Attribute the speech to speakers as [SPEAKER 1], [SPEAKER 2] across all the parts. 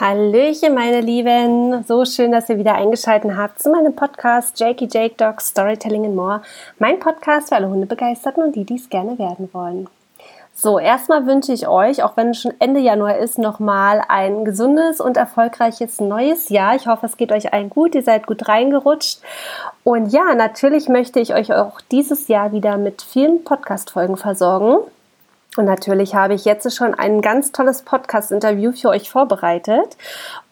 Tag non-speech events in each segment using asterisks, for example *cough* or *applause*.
[SPEAKER 1] Hallöchen, meine Lieben. So schön, dass ihr wieder eingeschaltet habt zu meinem Podcast Jakey Jake Dogs Storytelling and More. Mein Podcast für alle Hundebegeisterten und die, die es gerne werden wollen. So, erstmal wünsche ich euch, auch wenn es schon Ende Januar ist, nochmal ein gesundes und erfolgreiches neues Jahr. Ich hoffe, es geht euch allen gut, ihr seid gut reingerutscht. Und ja, natürlich möchte ich euch auch dieses Jahr wieder mit vielen Podcast-Folgen versorgen. Und natürlich habe ich jetzt schon ein ganz tolles Podcast-Interview für euch vorbereitet.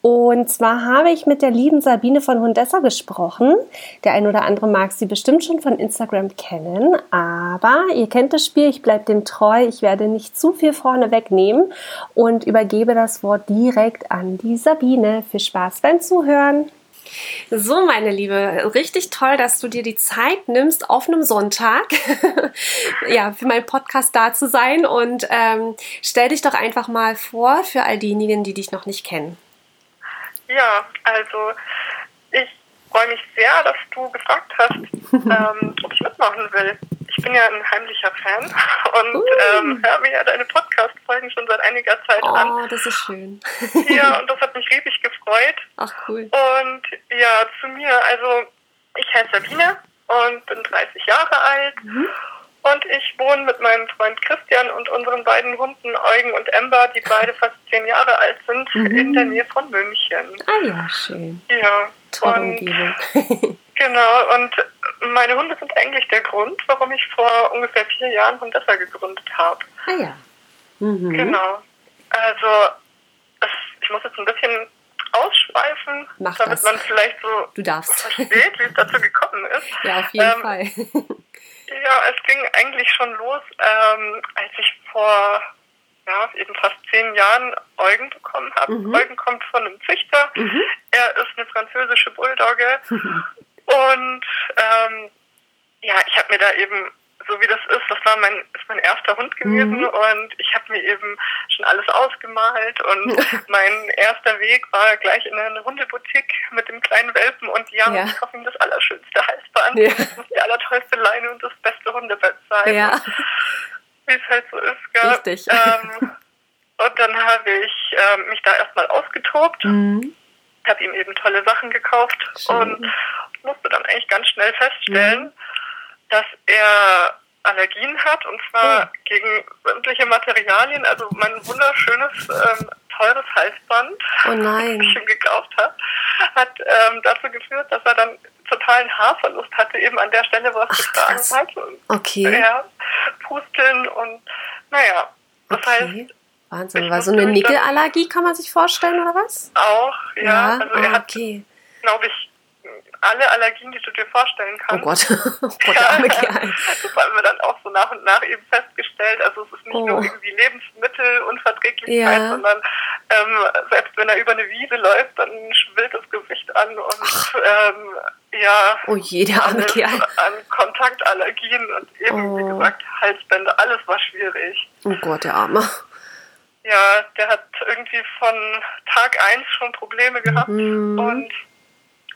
[SPEAKER 1] Und zwar habe ich mit der lieben Sabine von Hundessa gesprochen. Der ein oder andere mag sie bestimmt schon von Instagram kennen. Aber ihr kennt das Spiel, ich bleibe dem treu. Ich werde nicht zu viel vorne wegnehmen und übergebe das Wort direkt an die Sabine. Viel Spaß beim Zuhören. So, meine Liebe, richtig toll, dass du dir die Zeit nimmst, auf einem Sonntag, *laughs* ja, für meinen Podcast da zu sein. Und ähm, stell dich doch einfach mal vor für all diejenigen, die dich noch nicht kennen.
[SPEAKER 2] Ja, also ich freue mich sehr, dass du gefragt hast, *laughs* ähm, ob ich mitmachen will ich bin ja ein heimlicher Fan und uh. ähm, höre mir ja deine Podcast-Folgen schon seit einiger Zeit
[SPEAKER 1] oh,
[SPEAKER 2] an.
[SPEAKER 1] Oh, das ist schön.
[SPEAKER 2] ja, *laughs* und das hat mich riesig gefreut.
[SPEAKER 1] Ach, cool.
[SPEAKER 2] Und ja, zu mir, also ich heiße Sabine und bin 30 Jahre alt. Mhm. Und ich wohne mit meinem Freund Christian und unseren beiden Hunden Eugen und Ember, die beide fast zehn Jahre alt sind, mhm. in der Nähe von München.
[SPEAKER 1] Ah ja, schön.
[SPEAKER 2] Ja.
[SPEAKER 1] Tolle Umgebung. *laughs*
[SPEAKER 2] genau, und meine Hunde sind eigentlich der Grund, warum ich vor ungefähr vier Jahren Hundessa gegründet habe.
[SPEAKER 1] Ah ja. Mhm.
[SPEAKER 2] Genau. Also, es, ich muss jetzt ein bisschen ausschweifen,
[SPEAKER 1] Mach
[SPEAKER 2] damit
[SPEAKER 1] das.
[SPEAKER 2] man vielleicht so
[SPEAKER 1] du darfst.
[SPEAKER 2] versteht, wie es dazu gekommen ist. *laughs*
[SPEAKER 1] Ja, auf jeden
[SPEAKER 2] ähm,
[SPEAKER 1] Fall. *laughs*
[SPEAKER 2] ja, es ging eigentlich schon los, ähm, als ich vor ja, eben fast zehn Jahren Eugen bekommen habe. Mhm. Eugen kommt von einem Züchter. Mhm. Er ist eine französische Bulldogge. *laughs* Und ähm, ja, ich habe mir da eben, so wie das ist, das war mein, ist mein erster Hund gewesen mhm. und ich habe mir eben schon alles ausgemalt und *laughs* mein erster Weg war gleich in eine Hundeboutique mit dem kleinen Welpen und ja, ja. ich kaufe ihm das allerschönste Halsband, ja. die allertollste Leine und das beste Hundebett sein.
[SPEAKER 1] Ja.
[SPEAKER 2] Wie es halt so ist, gell?
[SPEAKER 1] Richtig. *laughs*
[SPEAKER 2] Ähm, und dann habe ich ähm, mich da erstmal ausgetobt, mhm. habe ihm eben tolle Sachen gekauft
[SPEAKER 1] Schön.
[SPEAKER 2] und musste dann eigentlich ganz schnell feststellen, mhm. dass er Allergien hat und zwar oh. gegen sämtliche Materialien. Also mein wunderschönes, ähm, teures Halsband,
[SPEAKER 1] oh *laughs*
[SPEAKER 2] das ich ihm gekauft habe, hat ähm, dazu geführt, dass er dann totalen Haarverlust hatte, eben an der Stelle, wo er es getragen hat. Und,
[SPEAKER 1] okay.
[SPEAKER 2] Ja, Pusteln und naja, das
[SPEAKER 1] okay.
[SPEAKER 2] heißt,
[SPEAKER 1] Wahnsinn, war so eine Nickelallergie, kann man sich vorstellen, oder was?
[SPEAKER 2] Auch, ja.
[SPEAKER 1] ja?
[SPEAKER 2] Also
[SPEAKER 1] ah, okay.
[SPEAKER 2] glaube ich, alle Allergien, die du dir vorstellen kannst.
[SPEAKER 1] Oh Gott, *laughs* oh Gott, der arme Kerl.
[SPEAKER 2] Das haben wir dann auch so nach und nach eben festgestellt. Also es ist nicht
[SPEAKER 1] Oh.
[SPEAKER 2] nur irgendwie Lebensmittelunverträglichkeit,
[SPEAKER 1] Ja.
[SPEAKER 2] sondern ähm, selbst wenn er über eine Wiese läuft, dann schwillt das Gewicht an und ähm, ja,
[SPEAKER 1] Oh je, der arme
[SPEAKER 2] alles
[SPEAKER 1] Kerl.
[SPEAKER 2] an Kontaktallergien und eben, wie
[SPEAKER 1] Oh.
[SPEAKER 2] gesagt, Halsbänder, alles war schwierig.
[SPEAKER 1] Oh Gott, der Arme.
[SPEAKER 2] Ja, der hat irgendwie von Tag eins schon Probleme gehabt
[SPEAKER 1] Mhm.
[SPEAKER 2] und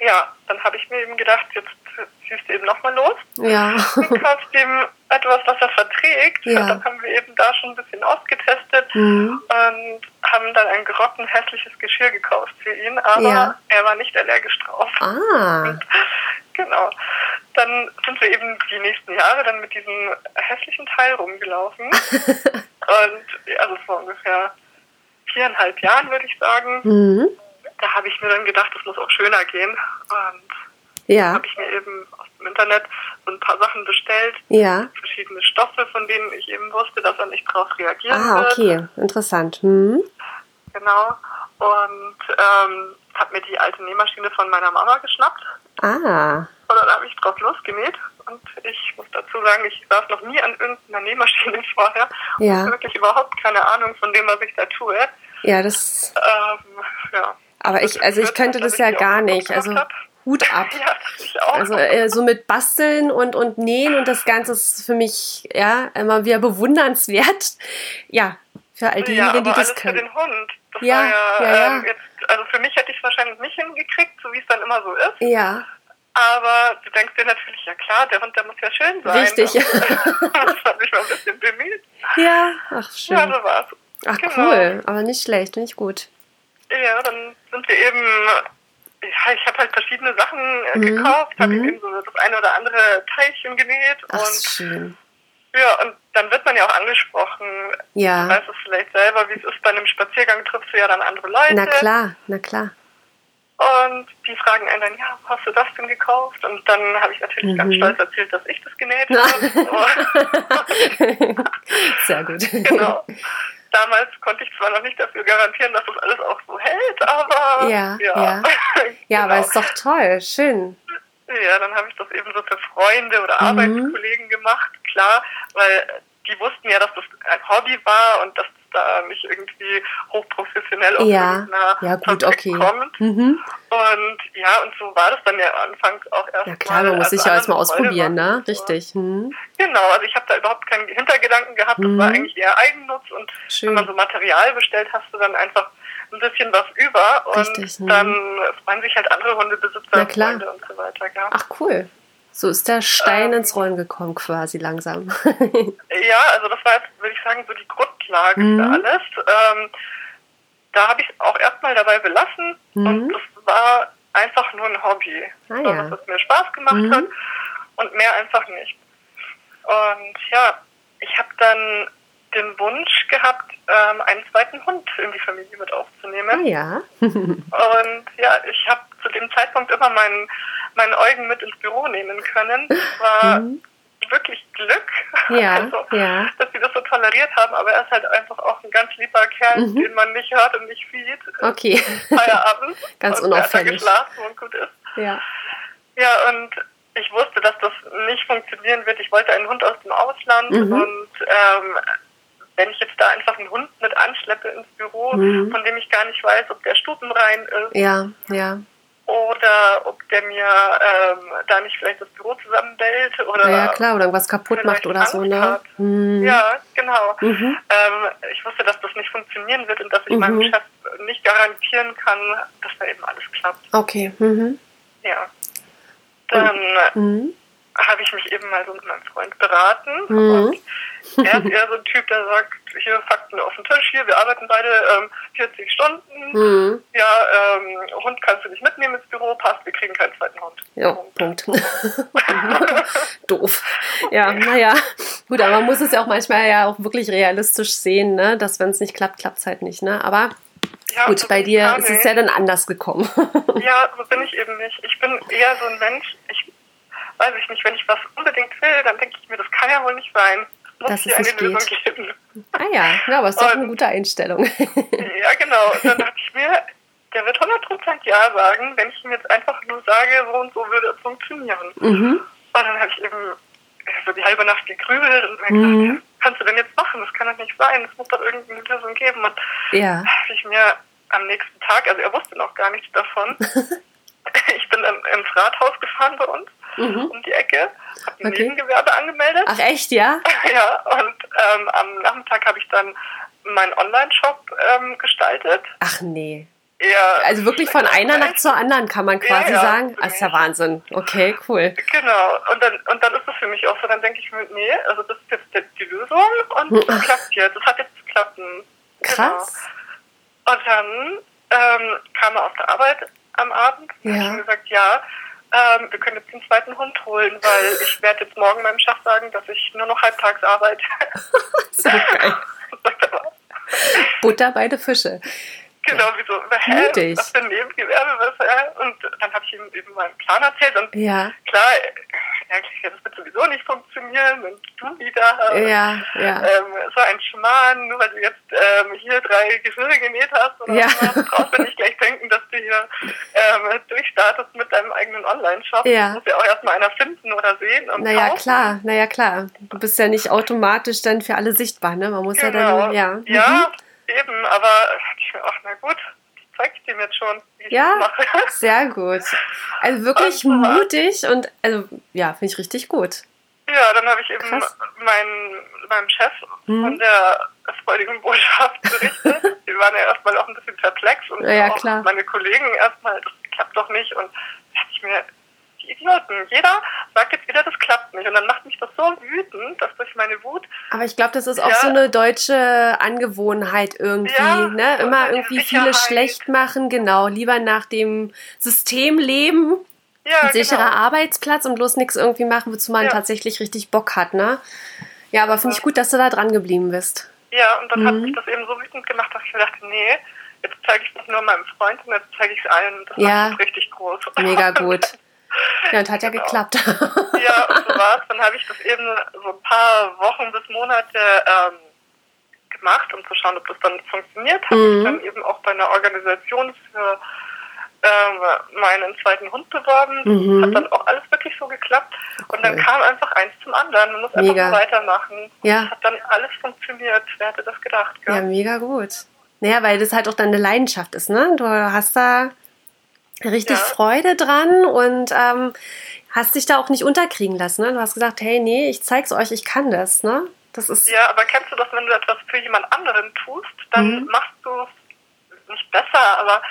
[SPEAKER 2] ja, dann habe ich mir eben gedacht, jetzt ziehst du eben nochmal los
[SPEAKER 1] Ja.
[SPEAKER 2] und kaufst ihm etwas, was er verträgt.
[SPEAKER 1] Ja.
[SPEAKER 2] Und dann haben wir eben da schon ein bisschen ausgetestet
[SPEAKER 1] Mhm.
[SPEAKER 2] und haben dann ein grottenhässliches Geschirr gekauft für ihn, aber
[SPEAKER 1] Ja.
[SPEAKER 2] er war nicht allergisch drauf.
[SPEAKER 1] Ah.
[SPEAKER 2] Genau. Dann sind wir eben die nächsten Jahre dann mit diesem hässlichen Teil rumgelaufen. *laughs* und also vor ungefähr viereinhalb Jahren, würde ich sagen.
[SPEAKER 1] Mhm.
[SPEAKER 2] Da habe ich mir dann gedacht, es muss auch schöner gehen. Und
[SPEAKER 1] Ja.
[SPEAKER 2] habe ich mir eben aus dem Internet so ein paar Sachen bestellt.
[SPEAKER 1] Ja.
[SPEAKER 2] Verschiedene Stoffe, von denen ich eben wusste, dass er nicht drauf reagieren
[SPEAKER 1] Ah,
[SPEAKER 2] wird.
[SPEAKER 1] okay. Interessant. Mhm.
[SPEAKER 2] Genau. Und ähm, habe mir die alte Nähmaschine von meiner Mama geschnappt.
[SPEAKER 1] Ah.
[SPEAKER 2] Und dann habe ich drauf losgenäht. Und ich muss dazu sagen, ich saß noch nie an irgendeiner Nähmaschine *laughs* vorher. Und
[SPEAKER 1] Ja.
[SPEAKER 2] habe wirklich überhaupt keine Ahnung von dem, was ich da tue.
[SPEAKER 1] Ja, das.
[SPEAKER 2] Ähm, ja.
[SPEAKER 1] Aber ich, also ich könnte das ja gar nicht. Also Hut *laughs* ab.
[SPEAKER 2] Ja, ich auch.
[SPEAKER 1] Also äh, so mit Basteln und, und Nähen und das Ganze ist für mich ja immer wieder bewundernswert. *laughs* Ja, für all diejenigen, die das
[SPEAKER 2] für
[SPEAKER 1] können.
[SPEAKER 2] den Hund. Das
[SPEAKER 1] Ja,
[SPEAKER 2] ja,
[SPEAKER 1] ja, ja.
[SPEAKER 2] Ähm, jetzt, also für mich hätte ich es wahrscheinlich nicht hingekriegt, so wie es dann immer so ist.
[SPEAKER 1] Ja,
[SPEAKER 2] Aber du denkst dir natürlich, ja klar, der Hund, der muss ja schön sein.
[SPEAKER 1] Richtig.
[SPEAKER 2] Und *laughs* das hat mich mal ein bisschen bemüht.
[SPEAKER 1] ja, ach schön.
[SPEAKER 2] Ja, so war's.
[SPEAKER 1] Ach
[SPEAKER 2] genau.
[SPEAKER 1] cool, aber nicht schlecht, finde ich gut.
[SPEAKER 2] Ja, dann sind wir eben, ja, ich habe halt verschiedene Sachen äh, mhm. gekauft, habe mhm. eben so das eine oder andere Teilchen genäht
[SPEAKER 1] Ach, und schön.
[SPEAKER 2] Ja, und dann wird man ja auch angesprochen.
[SPEAKER 1] Ja.
[SPEAKER 2] Du weißt es vielleicht selber, wie es ist. Bei einem Spaziergang triffst du ja dann andere Leute.
[SPEAKER 1] Na klar, na klar.
[SPEAKER 2] Und die fragen einen dann, ja, hast du das denn gekauft? Und dann habe ich natürlich mhm. ganz stolz erzählt, dass ich das genäht
[SPEAKER 1] habe. *laughs* *laughs* *laughs* Sehr gut.
[SPEAKER 2] Genau. Damals konnte ich zwar noch nicht dafür garantieren, dass das alles auch so hält, aber
[SPEAKER 1] ja, ja. Ja, *laughs* ja aber genau. ist doch toll, schön.
[SPEAKER 2] Ja, dann habe ich das eben so für Freunde oder mhm. Arbeitskollegen gemacht, klar, weil die wussten ja, dass das ein Hobby war und dass da nicht irgendwie hochprofessionell auf
[SPEAKER 1] ja. ja, gut, okay.
[SPEAKER 2] kommt. Mhm. Und ja, und so war das dann ja anfangs auch erst
[SPEAKER 1] Ja klar, man muss also sich ja erstmal ausprobieren, ne? Richtig.
[SPEAKER 2] Mhm. Genau, also ich habe da überhaupt keinen Hintergedanken gehabt, das war mhm. eigentlich eher Eigennutz und Schön. wenn man so Material bestellt, hast du dann einfach ein bisschen was über und Richtig, mhm. dann freuen sich halt andere Hundebesitzer
[SPEAKER 1] klar.
[SPEAKER 2] Freunde und so weiter. Ja.
[SPEAKER 1] Ach cool. So ist der Stein ähm, ins Rollen gekommen quasi langsam. *laughs*
[SPEAKER 2] ja, also das war jetzt, würde ich sagen, so die Grundlage mhm. für alles. Ähm, da habe ich es auch erstmal dabei belassen mhm. und es war einfach nur ein Hobby.
[SPEAKER 1] Ah, ja.
[SPEAKER 2] es mir Spaß gemacht mhm. hat und mehr einfach nicht. Und ja, ich habe dann den Wunsch gehabt, ähm, einen zweiten Hund in die Familie mit aufzunehmen.
[SPEAKER 1] Ah, ja. *laughs*
[SPEAKER 2] und ja, ich habe zu dem Zeitpunkt immer meinen, meinen Eugen mit ins Büro nehmen können. Das war mhm. wirklich Glück, *laughs*
[SPEAKER 1] ja, also, ja.
[SPEAKER 2] dass sie das so toleriert haben, aber er ist halt einfach auch ein ganz lieber Kerl, mhm. den man nicht hört und nicht sieht.
[SPEAKER 1] Okay. *laughs*
[SPEAKER 2] Feierabend. *laughs*
[SPEAKER 1] ganz und unauffällig.
[SPEAKER 2] geschlafen und gut ist.
[SPEAKER 1] Ja.
[SPEAKER 2] Ja, und ich wusste, dass das nicht funktionieren wird. Ich wollte einen Hund aus dem Ausland mhm. und ähm, wenn ich jetzt da einfach einen Hund mit anschleppe ins Büro, mhm. von dem ich gar nicht weiß, ob der stubenrein ist.
[SPEAKER 1] Ja, ja.
[SPEAKER 2] Oder ob der mir ähm, da nicht vielleicht das Büro zusammenbellt oder.
[SPEAKER 1] Ja, klar, oder irgendwas kaputt macht oder so, ne?
[SPEAKER 2] Mhm. Ja, genau. Mhm. Ähm, ich wusste, dass das nicht funktionieren wird und dass ich meinem mhm. Chef nicht garantieren kann, dass da eben alles klappt.
[SPEAKER 1] Okay. Mhm.
[SPEAKER 2] Ja. Dann mhm. Habe ich mich eben mal so mit meinem Freund beraten und er ist eher so ein Typ, der sagt, hier Fakten auf den Tisch, hier, wir arbeiten beide ähm, 40 Stunden. Mhm. Ja, ähm, Hund kannst du nicht mitnehmen ins Büro, passt, wir kriegen keinen zweiten Hund.
[SPEAKER 1] Ja, Punkt. *laughs* *laughs* Doof. Ja, naja. Gut, aber man muss es ja auch manchmal ja auch wirklich realistisch sehen, ne? dass wenn es nicht klappt, klappt es halt nicht. Ne? Aber ja, gut, so bei dir ist es ja dann anders gekommen.
[SPEAKER 2] ja, so bin ich eben nicht. Ich bin eher so ein Mensch, ich weiß ich nicht, wenn ich was unbedingt will, dann denke ich mir, das kann ja wohl nicht sein
[SPEAKER 1] dass es nicht geht. Ah ja, ja, aber ist doch eine gute Einstellung.
[SPEAKER 2] ja, genau. Und dann dachte ich mir, der wird 100% Ja sagen, wenn ich ihm jetzt einfach nur sage, so und so würde es funktionieren. Mhm. Und dann habe ich eben so die halbe Nacht gegrübelt und mir mhm. gedacht, was kannst du denn jetzt machen? Das kann doch nicht sein. Es muss doch irgendeine Lösung geben. Und
[SPEAKER 1] ja.
[SPEAKER 2] habe ich mir am nächsten Tag, also er wusste noch gar nichts davon, *laughs* *laughs* ich bin dann ins Rathaus gefahren bei uns mhm. um die Ecke, habe ein okay. Nebengewerbe angemeldet.
[SPEAKER 1] Ach echt, ja? *laughs*
[SPEAKER 2] ja, und ähm, am Nachmittag habe ich dann meinen Online-Shop ähm, gestaltet.
[SPEAKER 1] Ach nee.
[SPEAKER 2] Ja,
[SPEAKER 1] also wirklich von einer Nacht zur anderen kann man quasi ja, ja, sagen. Das ist ja Wahnsinn. Okay, cool.
[SPEAKER 2] Genau. Und dann, und dann ist es für mich auch so, dann denke ich mir, nee, also das ist jetzt die Lösung und das klappt jetzt. Das hat jetzt geklappt. Genau.
[SPEAKER 1] Krass.
[SPEAKER 2] Genau. Und dann ähm, kam er auf der Arbeit am Abend
[SPEAKER 1] ja.
[SPEAKER 2] und hat gesagt, ja, ähm, wir können jetzt den zweiten Hund holen, weil ich werde jetzt morgen meinem Chef sagen, dass ich nur noch halbtags arbeite. *laughs*
[SPEAKER 1] so geil. *laughs* Butter beide Fische.
[SPEAKER 2] Genau, wie so, hä, Mutig. was für ein Nebengewerbe, was, hä? Und dann habe ich ihm eben meinen Plan erzählt und
[SPEAKER 1] ja.
[SPEAKER 2] klar, eigentlich, das wird sowieso nicht funktionieren und du wieder.
[SPEAKER 1] Ja, ja.
[SPEAKER 2] Ähm, so ein Schmarrn, nur weil du jetzt ähm, hier drei Geschirre genäht hast oder
[SPEAKER 1] ja.
[SPEAKER 2] so, brauchst du nicht gleich denken, dass du hier ähm, durchstartest mit deinem eigenen Online-Shop.
[SPEAKER 1] Ja.
[SPEAKER 2] Das muss ja auch erstmal einer finden oder sehen. Und
[SPEAKER 1] naja,
[SPEAKER 2] kaufen.
[SPEAKER 1] klar, naja, klar. Du bist ja nicht automatisch dann für alle sichtbar, ne? Man muss
[SPEAKER 2] genau.
[SPEAKER 1] ja dann, ja.
[SPEAKER 2] Ja, mhm. Eben, aber ich mir, ach, na gut, zeige ich dem jetzt schon, wie ich
[SPEAKER 1] ja,
[SPEAKER 2] das mache. *laughs*
[SPEAKER 1] sehr gut. Also wirklich und, mutig und also ja, finde ich richtig gut.
[SPEAKER 2] Ja, dann habe ich eben meinen, meinem Chef hm. von der freudigen Botschaft berichtet. *laughs* Die waren ja erstmal auch ein bisschen perplex und
[SPEAKER 1] ja, ja,
[SPEAKER 2] auch meine Kollegen erstmal, das klappt doch nicht. Und da dachte ich mir, Idioten. Jeder sagt jetzt wieder, das klappt nicht. Und dann macht mich das so wütend, dass durch meine Wut.
[SPEAKER 1] Aber ich glaube, das ist auch ja, so eine deutsche Angewohnheit irgendwie. Ja, ne? Immer irgendwie viele schlecht machen. Genau, lieber nach dem System leben. Ja, ein sicherer genau. Arbeitsplatz und bloß nichts irgendwie machen, wozu man tatsächlich richtig Bock hat, ne? Ja, aber finde ich gut, dass du da dran geblieben bist.
[SPEAKER 2] Ja, und dann mhm. hat mich das eben so wütend gemacht, dass ich mir dachte, nee, jetzt zeige ich es nicht nur meinem Freund, sondern jetzt zeige ich es allen. Das ja. richtig groß.
[SPEAKER 1] Mega *laughs* gut. Ja, und hat ja genau. geklappt.
[SPEAKER 2] ja, *laughs* und so war es. Dann habe ich das eben so ein paar Wochen bis Monate ähm, gemacht, um zu schauen, ob das dann funktioniert. Habe mhm. mich dann eben auch bei einer Organisation für ähm, meinen zweiten Hund beworben. Mhm. Hat dann auch alles wirklich so geklappt. Cool. Und dann kam einfach eins zum anderen. Man muss mega. einfach weitermachen. Ja. Hat dann alles funktioniert. Wer hätte das gedacht?
[SPEAKER 1] Gell? Ja, mega gut. Naja, weil das halt auch deine Leidenschaft ist, ne? Du hast da richtig ja. Freude dran und ähm, hast dich da auch nicht unterkriegen lassen, ne? Du hast gesagt, hey, nee, ich zeig's euch, ich kann das, ne? Das ist
[SPEAKER 2] ja, aber kennst du das, wenn du etwas für jemand anderen tust, dann mhm. machst du es nicht besser, aber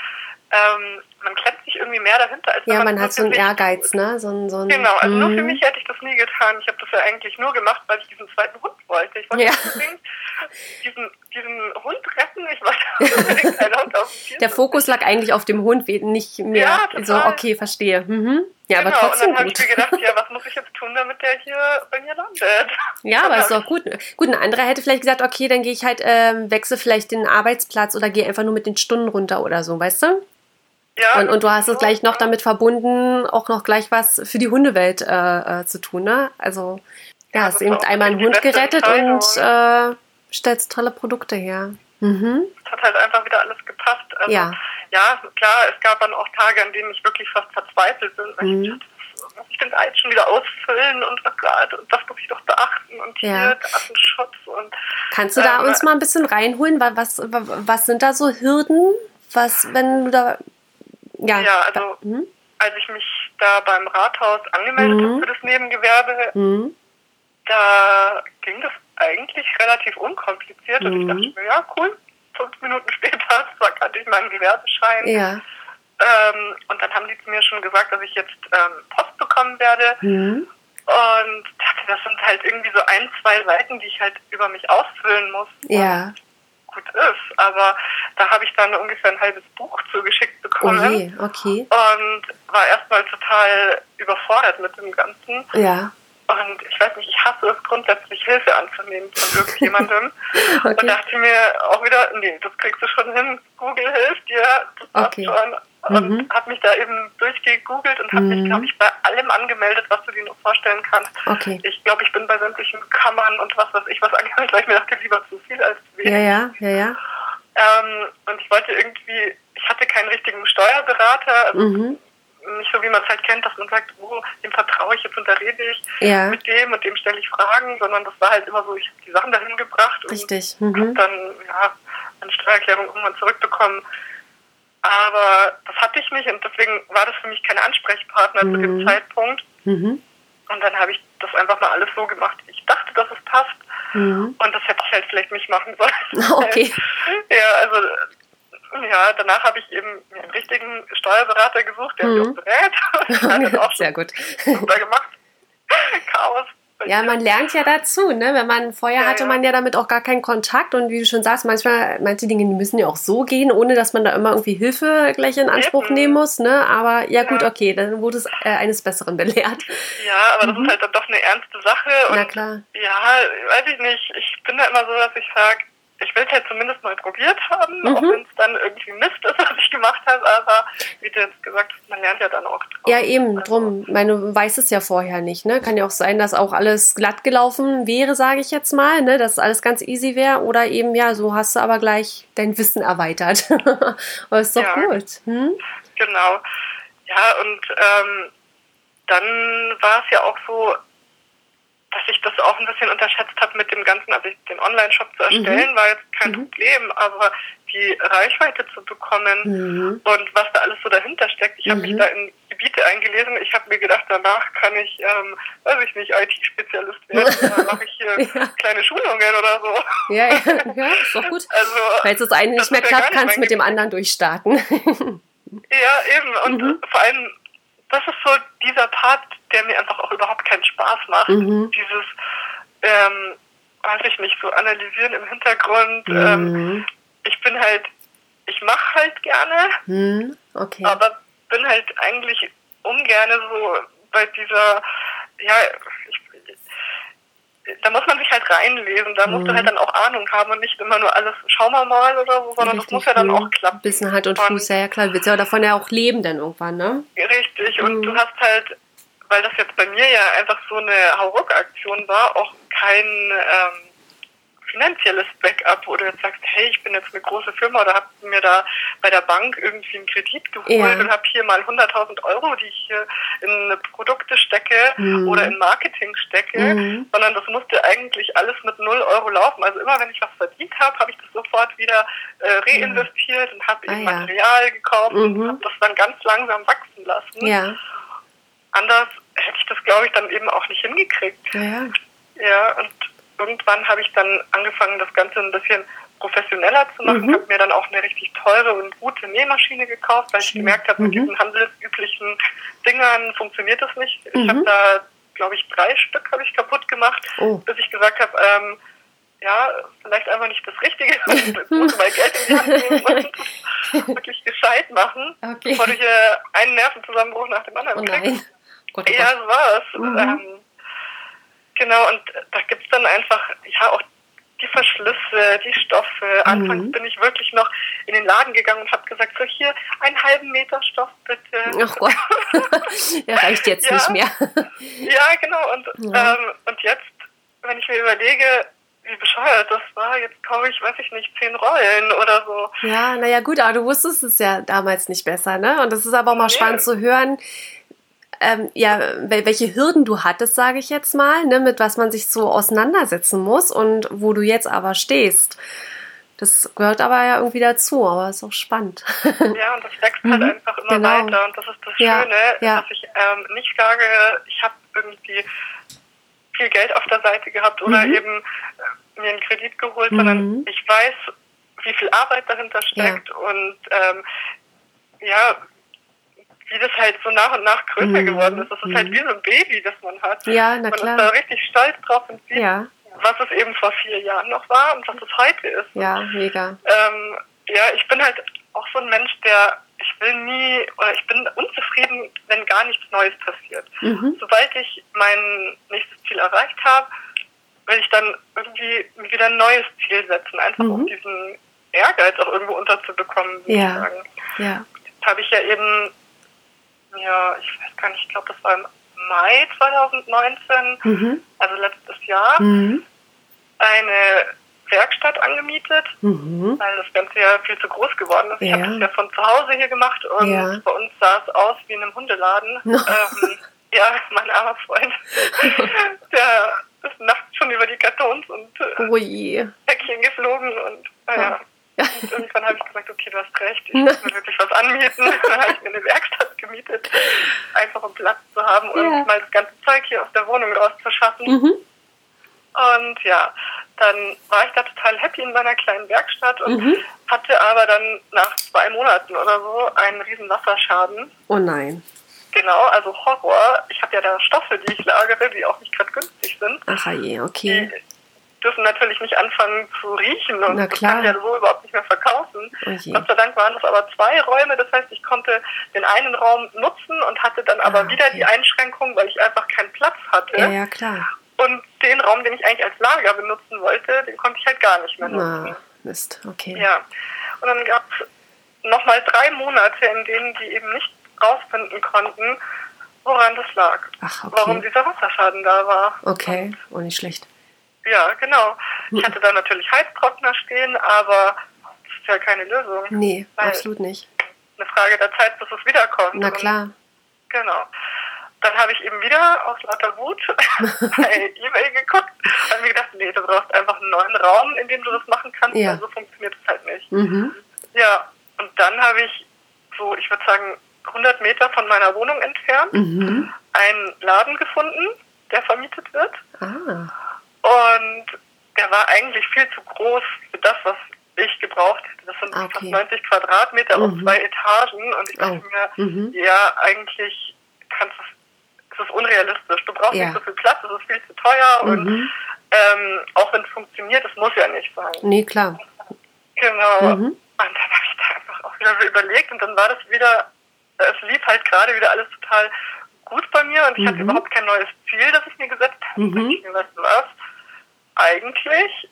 [SPEAKER 2] ähm, man klemmt sich irgendwie mehr dahinter, als
[SPEAKER 1] Ja, man, man hat so einen Ehrgeiz, ne? So ein, so ein,
[SPEAKER 2] genau, also nur für mhm. mich hätte ich das nie getan. Ich habe das ja eigentlich nur gemacht, weil ich diesen zweiten Hund wollte. Ich wollte ja. unbedingt diesen, diesen Hund retten. Ich wollte *laughs* unbedingt einen Hund auf.
[SPEAKER 1] Der Fokus lag eigentlich auf dem Hund, nicht mehr ja, so, okay, verstehe. Mhm. Ja, genau, aber trotzdem
[SPEAKER 2] und dann habe ich mir gedacht, ja, *laughs* was muss ich jetzt tun, damit der hier bei mir landet?
[SPEAKER 1] Ja, aber ist doch gut. Gut, ein anderer hätte vielleicht gesagt, okay, dann gehe ich halt, ähm, wechsle vielleicht den Arbeitsplatz oder gehe einfach nur mit den Stunden runter oder so, weißt du? Ja, und, und du hast es gleich noch damit verbunden, auch noch gleich was für die Hundewelt äh, äh, zu tun, ne? Also, ja, hast eben einmal einen Hund gerettet und äh, stellst tolle Produkte her.
[SPEAKER 2] Mhm. Es hat halt einfach wieder alles gepasst. Also, ja. ja, klar, es gab dann auch Tage, an denen ich wirklich fast verzweifelt bin. Mhm. Ich muss ich da jetzt schon wieder ausfüllen und oh Gott, und das muss ich doch beachten und hier ja. Datenschutz und
[SPEAKER 1] Kannst du da ähm, uns mal ein bisschen reinholen? Was, was sind da so Hürden? Was, wenn du da
[SPEAKER 2] ja, ja also mhm. als ich mich da beim Rathaus angemeldet mhm. habe für das Nebengewerbe, mhm. da ging das eigentlich relativ unkompliziert und ich dachte mhm. mir, ja cool, fünf Minuten *laughs* später zwar kannte ich meinen Gewerbeschein. Ja. Ähm, und dann haben die zu mir schon gesagt, dass ich jetzt ähm, Post bekommen werde. Mhm. Und dachte, das sind halt irgendwie so ein, zwei Seiten, die ich halt über mich ausfüllen muss.
[SPEAKER 1] Ja. Und
[SPEAKER 2] gut ist. Aber da habe ich dann ungefähr ein halbes Buch zugeschickt bekommen.
[SPEAKER 1] Okay, okay.
[SPEAKER 2] Und war erstmal total überfordert mit dem Ganzen.
[SPEAKER 1] Ja.
[SPEAKER 2] Und ich weiß nicht, ich hasse es grundsätzlich, Hilfe anzunehmen von irgendjemandem. *laughs* okay. Und dachte mir auch wieder, nee, das kriegst du schon hin. Google hilft dir, das okay. schon. Und mhm. habe mich da eben durchgegoogelt und habe mhm. mich, glaube ich, bei allem angemeldet, was du dir nur vorstellen kannst.
[SPEAKER 1] Okay.
[SPEAKER 2] Ich glaube, ich bin bei sämtlichen Kammern und was weiß ich was *laughs* angemeldet, weil ich mir dachte, lieber zu viel als zu wenig.
[SPEAKER 1] Ja, ja, ja, ja.
[SPEAKER 2] Ähm, und ich wollte irgendwie, ich hatte keinen richtigen Steuerberater, also mhm. nicht so wie man es halt kennt, dass man sagt, oh, dem vertraue ich, jetzt unterrede ich
[SPEAKER 1] ja.
[SPEAKER 2] mit dem und dem stelle ich Fragen, sondern das war halt immer so, ich habe die Sachen dahin gebracht
[SPEAKER 1] Richtig.
[SPEAKER 2] und mhm. habe dann ja, eine Steuererklärung irgendwann zurückbekommen. Aber das hatte ich nicht und deswegen war das für mich kein Ansprechpartner mhm. zu dem mhm. Zeitpunkt. Mhm. Und dann habe ich das einfach mal alles so gemacht, wie ich dachte, dass es passt. Mhm. Und das hätte ich halt vielleicht nicht machen sollen. *laughs*
[SPEAKER 1] Okay. *laughs*
[SPEAKER 2] ja, also ja, danach habe ich eben einen richtigen Steuerberater gesucht, der mich auch berät. *laughs*
[SPEAKER 1] hat das auch Sehr gut.
[SPEAKER 2] Super gemacht. Chaos
[SPEAKER 1] ja, man lernt ja dazu, ne? Wenn man vorher ja, hatte man ja damit auch gar keinen Kontakt und wie du schon sagst, manchmal manche Dinge die müssen ja auch so gehen, ohne dass man da immer irgendwie Hilfe gleich in Anspruch Eben. nehmen muss, ne? Aber ja, gut, okay, dann wurde es äh, eines Besseren belehrt.
[SPEAKER 2] Ja, aber das mhm. ist halt dann doch eine ernste Sache und
[SPEAKER 1] Na klar.
[SPEAKER 2] Ja, weiß ich nicht. Ich bin da immer so, dass ich sage, ich will es halt zumindest mal probiert haben, mhm. auch wenn es dann irgendwie Mist ist, *laughs* was ich gemacht habe, aber wie du jetzt gesagt hast, man lernt ja dann auch drauf.
[SPEAKER 1] Ja, eben, also. drum. Du weißt es ja vorher nicht, ne? Kann ja auch sein, dass auch alles glatt gelaufen wäre, sage ich jetzt mal, ne? Dass alles ganz easy wäre oder eben, ja, so hast du aber gleich dein Wissen erweitert. *laughs* aber ist doch ja, gut. Hm?
[SPEAKER 2] Genau. Ja, und ähm, dann war es ja auch so, dass ich das auch ein bisschen unterschätzt habe mit dem Ganzen, also den Online-Shop zu erstellen, mhm. war jetzt kein mhm. Problem, aber die Reichweite zu bekommen mhm. und was da alles so dahinter steckt. Ich habe mich mhm. da in Gebiete eingelesen. Ich habe mir gedacht, danach kann ich, ähm, weiß ich nicht, IT-Spezialist werden. *laughs* Dann mache ich hier ja. kleine Schulungen oder so.
[SPEAKER 1] Ja, ja, *laughs* ja ist doch gut. Also, Falls das eine nicht mehr klappt, kannst du mit dem anderen durchstarten. *laughs*
[SPEAKER 2] ja, eben. Und mhm. vor allem das ist so dieser Part, der mir einfach auch überhaupt keinen Spaß macht. Mhm. Dieses, ähm, weiß ich nicht, so analysieren im Hintergrund. Mhm. Ähm, ich bin halt, ich mache halt gerne, mhm. okay. aber bin halt eigentlich ungern so bei dieser, ja, ich, da muss man sich halt reinlesen, da musst du halt mhm. dann auch Ahnung haben und nicht immer nur alles, schauen wir mal oder so, sondern richtig, das muss ja dann auch klappen.
[SPEAKER 1] Bisschen halt und Fuß, ja, ja klar, du willst ja davon ja auch leben dann irgendwann, ne?
[SPEAKER 2] Richtig, und mhm. du hast halt, weil das jetzt bei mir ja einfach so eine Hauruck-Aktion war, auch kein, ähm, finanzielles Backup, wo du jetzt sagst, hey, ich bin jetzt eine große Firma oder habe mir da bei der Bank irgendwie einen Kredit geholt ja. und habe hier mal 100.000 Euro, die ich hier in Produkte stecke mhm. oder in Marketing stecke, mhm. sondern das musste eigentlich alles mit 0 Euro laufen. Also immer wenn ich was verdient habe, habe ich das sofort wieder äh, reinvestiert und habe ah, eben ja. Material gekauft und mhm. habe das dann ganz langsam wachsen lassen. Ja. Anders hätte ich das, glaube ich, dann eben auch nicht hingekriegt. Ja, ja und irgendwann habe ich dann angefangen, das Ganze ein bisschen professioneller zu machen, mhm. habe mir dann auch eine richtig teure und gute Nähmaschine gekauft, weil ich gemerkt habe, mit mhm. diesen handelsüblichen Dingern funktioniert das nicht. Ich mhm. habe da, glaube ich, drei Stück habe ich kaputt gemacht, oh. bis ich gesagt habe, ähm, ja, vielleicht einfach nicht das Richtige. *laughs* Ich muss mal Geld in die Hand nehmen und *laughs* wirklich gescheit machen, okay. bevor du hier einen Nervenzusammenbruch nach dem anderen oh kriegst. Gott, oh Gott. Ja, so war es. Mhm. Ähm, Genau, und da gibt es dann einfach, ja, auch die Verschlüsse, die Stoffe. Mhm. Anfangs bin ich wirklich noch in den Laden gegangen und habe gesagt, so hier, einen halben Meter Stoff bitte.
[SPEAKER 1] Ach Gott, *laughs* ja, reicht jetzt ja. nicht mehr.
[SPEAKER 2] ja, genau. Und, ja. Ähm, und jetzt, wenn ich mir überlege, wie bescheuert das war, jetzt kaufe ich, weiß ich nicht, zehn Rollen oder so.
[SPEAKER 1] Ja, naja gut, aber du wusstest es ja damals nicht besser, ne? Und das ist aber auch mal nee. spannend zu hören, ähm, ja, welche Hürden du hattest, sage ich jetzt mal, ne, mit was man sich so auseinandersetzen muss und wo du jetzt aber stehst. Das gehört aber ja irgendwie dazu, aber ist auch spannend.
[SPEAKER 2] Ja, und das wächst halt mhm. einfach immer genau. weiter. Und das ist das ja, Schöne, ja. dass ich ähm, nicht sage, ich habe irgendwie viel Geld auf der Seite gehabt oder mhm. eben äh, mir einen Kredit geholt, mhm. sondern ich weiß, wie viel Arbeit dahinter steckt ja. und ähm, ja, wie das halt so nach und nach größer mhm. geworden ist. Das ist halt mhm. wie so ein Baby, das man hat.
[SPEAKER 1] Ja, na klar.
[SPEAKER 2] Man ist da richtig stolz drauf und sieht, ja. was es eben vor vier Jahren noch war und was es heute ist.
[SPEAKER 1] Ja, mega.
[SPEAKER 2] Ähm, ja, ich bin halt auch so ein Mensch, der ich will nie oder ich bin unzufrieden, wenn gar nichts Neues passiert. Mhm. Sobald ich mein nächstes Ziel erreicht habe, will ich dann irgendwie wieder ein neues Ziel setzen, einfach mhm. um diesen Ehrgeiz auch irgendwo unterzubekommen,
[SPEAKER 1] ja. sagen. Ja.
[SPEAKER 2] Habe ich ja eben ja, ich weiß gar nicht, ich glaube, das war im Mai 2019, mhm. also letztes Jahr, mhm. eine Werkstatt angemietet, mhm. weil das Ganze ja viel zu groß geworden ist. Ja. Ich habe das ja von zu Hause hier gemacht und ja. bei uns sah es aus wie in einem Hundeladen. *laughs* ähm, ja, mein armer Freund, *laughs* der ist nachts schon über die Kartons und äh, Päckchen geflogen und naja. Und *laughs* irgendwann habe ich gesagt, okay, du hast recht, ich muss mir wirklich was anmieten. *laughs* Dann habe ich mir eine Werkstatt gemietet, einfach um Platz zu haben und ja. mal das ganze Zeug hier aus der Wohnung rauszuschaffen. Mhm. Und ja, dann war ich da total happy in meiner kleinen Werkstatt und mhm. hatte aber dann nach zwei Monaten oder so einen riesen Wasserschaden.
[SPEAKER 1] Oh nein.
[SPEAKER 2] Genau, also Horror. Ich habe ja da Stoffe, die ich lagere, die auch nicht gerade günstig sind.
[SPEAKER 1] Ach je, okay.
[SPEAKER 2] Die, dürfen natürlich nicht anfangen zu riechen und das kann ich ja so überhaupt nicht mehr verkaufen. Okay. Gott sei Dank waren das aber zwei Räume, das heißt, ich konnte den einen Raum nutzen und hatte dann aber ah, okay. wieder die Einschränkung, weil ich einfach keinen Platz hatte.
[SPEAKER 1] Ja, ja, klar.
[SPEAKER 2] Und den Raum, den ich eigentlich als Lager benutzen wollte, den konnte ich halt gar nicht mehr nutzen. Ah,
[SPEAKER 1] Mist, okay.
[SPEAKER 2] Ja. Und dann gab es nochmal drei Monate, in denen die eben nicht rausfinden konnten, woran das lag.
[SPEAKER 1] Ach, okay.
[SPEAKER 2] Warum dieser Wasserschaden da war.
[SPEAKER 1] Okay, und oh, nicht schlecht.
[SPEAKER 2] Ja, genau. Ich hatte da natürlich Heiztrockner stehen, aber das ist ja keine Lösung.
[SPEAKER 1] Nee, absolut nicht.
[SPEAKER 2] Eine Frage der Zeit, bis es wiederkommt.
[SPEAKER 1] Na klar. Und,
[SPEAKER 2] genau. Dann habe ich eben wieder aus lauter Wut *laughs* bei Ebay geguckt und habe mir gedacht, nee, du brauchst einfach einen neuen Raum, in dem du das machen kannst, ja. so funktioniert es halt nicht. Mhm. Ja, und dann habe ich so, ich würde sagen, 100 Meter von meiner Wohnung entfernt mhm. einen Laden gefunden, der vermietet wird. Ah. Und der war eigentlich viel zu groß für das, was ich gebraucht hätte. Das sind okay. fast 90 Quadratmeter mhm. auf zwei Etagen. Und ich dachte oh. mir, mhm. ja, eigentlich kannst es, es ist unrealistisch. Du brauchst ja. nicht so viel Platz, es ist viel zu teuer mhm. und ähm, auch wenn es funktioniert, es muss ja nicht sein.
[SPEAKER 1] Nee, klar.
[SPEAKER 2] Genau. Mhm. Und dann habe ich da einfach auch wieder so überlegt und dann war das wieder, es lief halt gerade wieder alles total gut bei mir und ich mhm. hatte überhaupt kein neues Ziel, das ich mir gesetzt habe. Mhm. Ich mir, weißt du was? Eigentlich,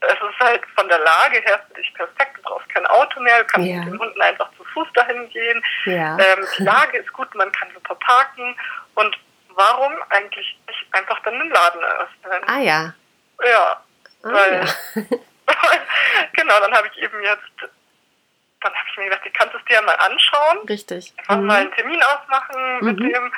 [SPEAKER 2] es ist halt von der Lage her für dich perfekt. Du brauchst kein Auto mehr, du kannst ja. mit den Hunden einfach zu Fuß dahin gehen. Ja. Ähm, die Lage ist gut, man kann super parken und warum eigentlich nicht einfach dann einen Laden eröffnen?
[SPEAKER 1] Ah ja.
[SPEAKER 2] Ja, ah, weil, ja. *laughs* genau, dann habe ich eben jetzt, dann habe ich mir gedacht, ich kannst es dir ja mal anschauen.
[SPEAKER 1] Richtig.
[SPEAKER 2] Einfach mhm. mal einen Termin ausmachen mhm. mit dem.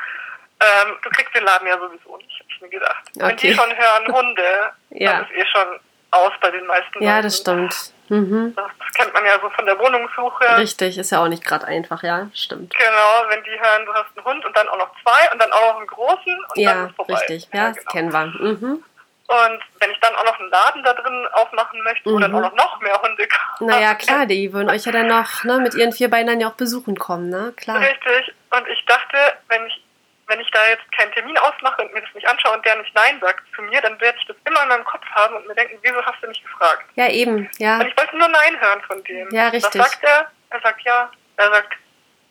[SPEAKER 2] Ähm, du kriegst den Laden ja sowieso nicht, mir gedacht. Okay. Wenn die schon hören Hunde, *laughs* ja. dann ist eh schon aus bei den meisten
[SPEAKER 1] Ja, Leuten. das stimmt. Mhm.
[SPEAKER 2] Das, das, kennt man ja so von der Wohnungssuche.
[SPEAKER 1] Richtig, ist ja auch nicht gerade einfach, ja, stimmt.
[SPEAKER 2] Genau, wenn die hören, du hast einen Hund und dann auch noch zwei und dann auch noch einen großen und
[SPEAKER 1] ja,
[SPEAKER 2] dann ist vorbei.
[SPEAKER 1] Richtig, ja, ja das genau. kennen wir. Mhm.
[SPEAKER 2] Und wenn ich dann auch noch einen Laden da drin aufmachen möchte, wo dann mhm. auch noch, noch mehr Hunde
[SPEAKER 1] kommen. Naja, klar, *laughs* die würden euch ja dann noch ne, mit ihren vier Beinen ja auch besuchen kommen, ne? Klar.
[SPEAKER 2] Richtig. Und ich dachte, wenn ich, wenn ich da jetzt keinen Termin ausmache und mir das nicht anschaue und der nicht Nein sagt zu mir, dann werde ich das immer in meinem Kopf haben und mir denken, wieso hast du mich gefragt?
[SPEAKER 1] Ja, eben, ja.
[SPEAKER 2] Und ich wollte nur Nein hören von dem.
[SPEAKER 1] Ja, richtig.
[SPEAKER 2] Was sagt er? Er sagt ja. Er sagt,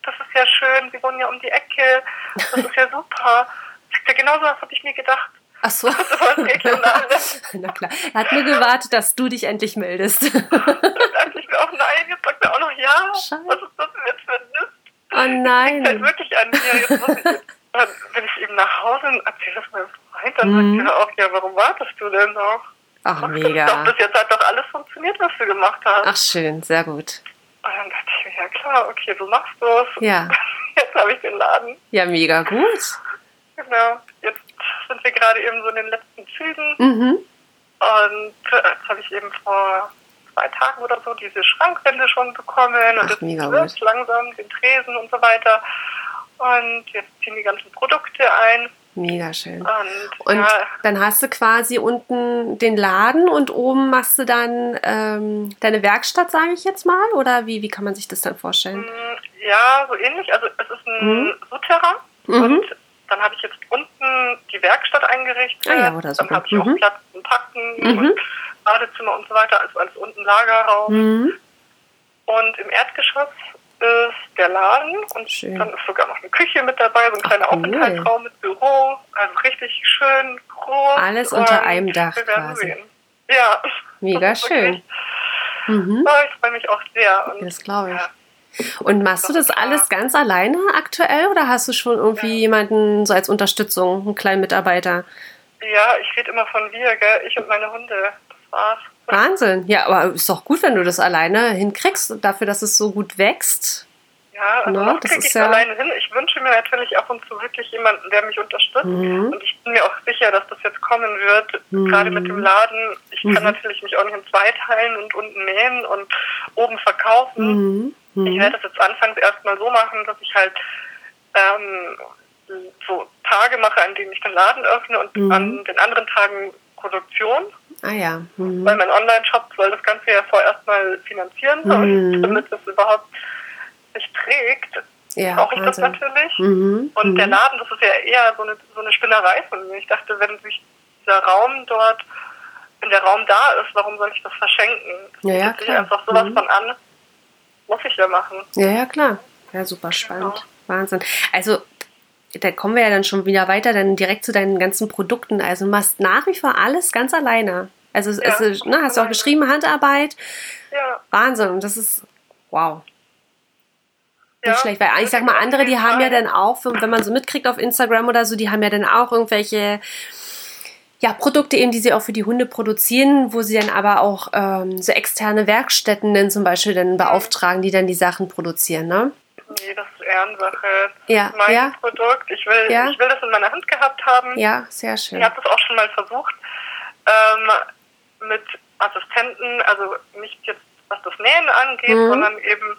[SPEAKER 2] das ist ja schön, sie wohnen ja um die Ecke, das ist ja super. Sagt er, genau so was habe ich mir gedacht.
[SPEAKER 1] Ach so. *laughs* Na klar. Er hat nur gewartet, dass du dich endlich meldest.
[SPEAKER 2] Dann dachte ich mir auch, nein, jetzt sagt er auch noch ja. Scheiße. Was ist das denn jetzt für ein Mist?
[SPEAKER 1] Oh nein.
[SPEAKER 2] Das halt wirklich an mir. Jetzt muss ich, dann bin ich eben nach Hause und erzähle das meinem Freund. Dann mhm. sagt er auch, ja, warum wartest du denn noch?
[SPEAKER 1] Ach, mega.
[SPEAKER 2] Doch, bis jetzt hat doch alles funktioniert, was du gemacht hast.
[SPEAKER 1] Ach, schön, sehr gut.
[SPEAKER 2] Und dann dachte ich mir, ja klar, okay, du machst das.
[SPEAKER 1] Ja. *laughs*
[SPEAKER 2] Jetzt habe ich den Laden.
[SPEAKER 1] Ja, mega gut.
[SPEAKER 2] Genau. Jetzt sind wir gerade eben so in den letzten Zügen.
[SPEAKER 1] Mhm.
[SPEAKER 2] Und jetzt habe ich eben vor zwei Tagen oder so diese Schrankwände schon bekommen
[SPEAKER 1] Ach,
[SPEAKER 2] und jetzt
[SPEAKER 1] wird
[SPEAKER 2] langsam den Tresen und so weiter. Und jetzt ziehen die ganzen Produkte ein.
[SPEAKER 1] Mega schön.
[SPEAKER 2] Und,
[SPEAKER 1] und
[SPEAKER 2] ja,
[SPEAKER 1] dann hast du quasi unten den Laden und oben machst du dann ähm, deine Werkstatt, sage ich jetzt mal? Oder wie, wie kann man sich das dann vorstellen?
[SPEAKER 2] Mm, ja, so ähnlich. Also es ist ein mhm. Souterrain
[SPEAKER 1] mhm.
[SPEAKER 2] und dann habe ich jetzt unten die Werkstatt eingerichtet.
[SPEAKER 1] Ah, ja, oder so.
[SPEAKER 2] Dann habe ich mhm. auch Platz zum Packen mhm. und Badezimmer und so weiter, also als unten Lagerraum.
[SPEAKER 1] Mhm.
[SPEAKER 2] Und im Erdgeschoss ist der Laden und
[SPEAKER 1] schön.
[SPEAKER 2] dann ist sogar noch eine Küche mit dabei, so ein kleiner cool. Aufenthaltsraum mit Büro, also richtig schön groß.
[SPEAKER 1] Alles unter einem Dach quasi.
[SPEAKER 2] Sehen. Ja.
[SPEAKER 1] Mega *laughs* schön.
[SPEAKER 2] Mhm. Ja, ich freue mich auch sehr.
[SPEAKER 1] Und, das glaube ich. Ja. Und machst du das alles ganz alleine aktuell oder hast du schon irgendwie ja. jemanden so als Unterstützung, einen kleinen Mitarbeiter?
[SPEAKER 2] Ja, ich rede immer von wir, gell? ich und meine Hunde. Das war's.
[SPEAKER 1] Wahnsinn. Ja, aber ist doch gut, wenn du das alleine hinkriegst, dafür, dass es so gut wächst.
[SPEAKER 2] Ja, also no, das kriege ich ja alleine hin. Ich wünsche mir natürlich ab und zu wirklich jemanden, der mich unterstützt.
[SPEAKER 1] Mhm.
[SPEAKER 2] Und ich bin mir auch sicher, dass das jetzt kommen wird, mhm. gerade mit dem Laden. Ich mhm. kann natürlich mich auch nicht in zwei teilen und unten nähen und oben verkaufen.
[SPEAKER 1] Mhm. Mhm.
[SPEAKER 2] Ich werde das jetzt anfangs erstmal so machen, dass ich halt ähm, so Tage mache, an denen ich den Laden öffne und
[SPEAKER 1] Mhm.
[SPEAKER 2] an den anderen Tagen Produktion.
[SPEAKER 1] Ah ja. Mhm.
[SPEAKER 2] Weil mein Online-Shop soll das Ganze ja vorerst mal finanzieren.
[SPEAKER 1] Mhm.
[SPEAKER 2] Und damit das überhaupt sich trägt,
[SPEAKER 1] Ja,
[SPEAKER 2] brauche ich das
[SPEAKER 1] Wahnsinn.
[SPEAKER 2] natürlich.
[SPEAKER 1] Mhm.
[SPEAKER 2] Und
[SPEAKER 1] mhm.
[SPEAKER 2] der Laden, das ist ja eher so eine, so eine Spinnerei von mir. Ich dachte, wenn sich dieser Raum dort, wenn der Raum da ist, warum soll ich das verschenken? Das
[SPEAKER 1] Ja, ja, klar.
[SPEAKER 2] einfach sowas
[SPEAKER 1] Mhm.
[SPEAKER 2] von an. Muss ich ja machen.
[SPEAKER 1] Ja, ja, klar. Ja, super spannend.
[SPEAKER 2] Genau.
[SPEAKER 1] Wahnsinn. Also, da kommen wir ja dann schon wieder weiter, dann direkt zu deinen ganzen Produkten. Also, du machst nach wie vor alles ganz alleine. Also, es-
[SPEAKER 2] Ja,
[SPEAKER 1] ist, ne, hast du auch geschrieben, Handarbeit.
[SPEAKER 2] Ja.
[SPEAKER 1] Wahnsinn. Das ist, wow. Nicht
[SPEAKER 2] Ja.
[SPEAKER 1] schlecht, weil ich sag mal, andere, die haben ja dann auch, wenn man so mitkriegt auf Instagram oder so, die haben ja dann auch irgendwelche ja, Produkte eben, die sie auch für die Hunde produzieren, wo sie dann aber auch ähm, so externe Werkstätten dann zum Beispiel dann beauftragen, die dann die Sachen produzieren, ne?
[SPEAKER 2] Nee, das ist Ehrensache.
[SPEAKER 1] Ja,
[SPEAKER 2] mein
[SPEAKER 1] ja.
[SPEAKER 2] Produkt. Ich will,
[SPEAKER 1] Ja.
[SPEAKER 2] ich will das in meiner Hand gehabt haben.
[SPEAKER 1] Ja, sehr schön.
[SPEAKER 2] Ich habe das auch schon mal versucht ähm, mit Assistenten, also nicht jetzt was das Nähen angeht,
[SPEAKER 1] Mhm.
[SPEAKER 2] sondern eben,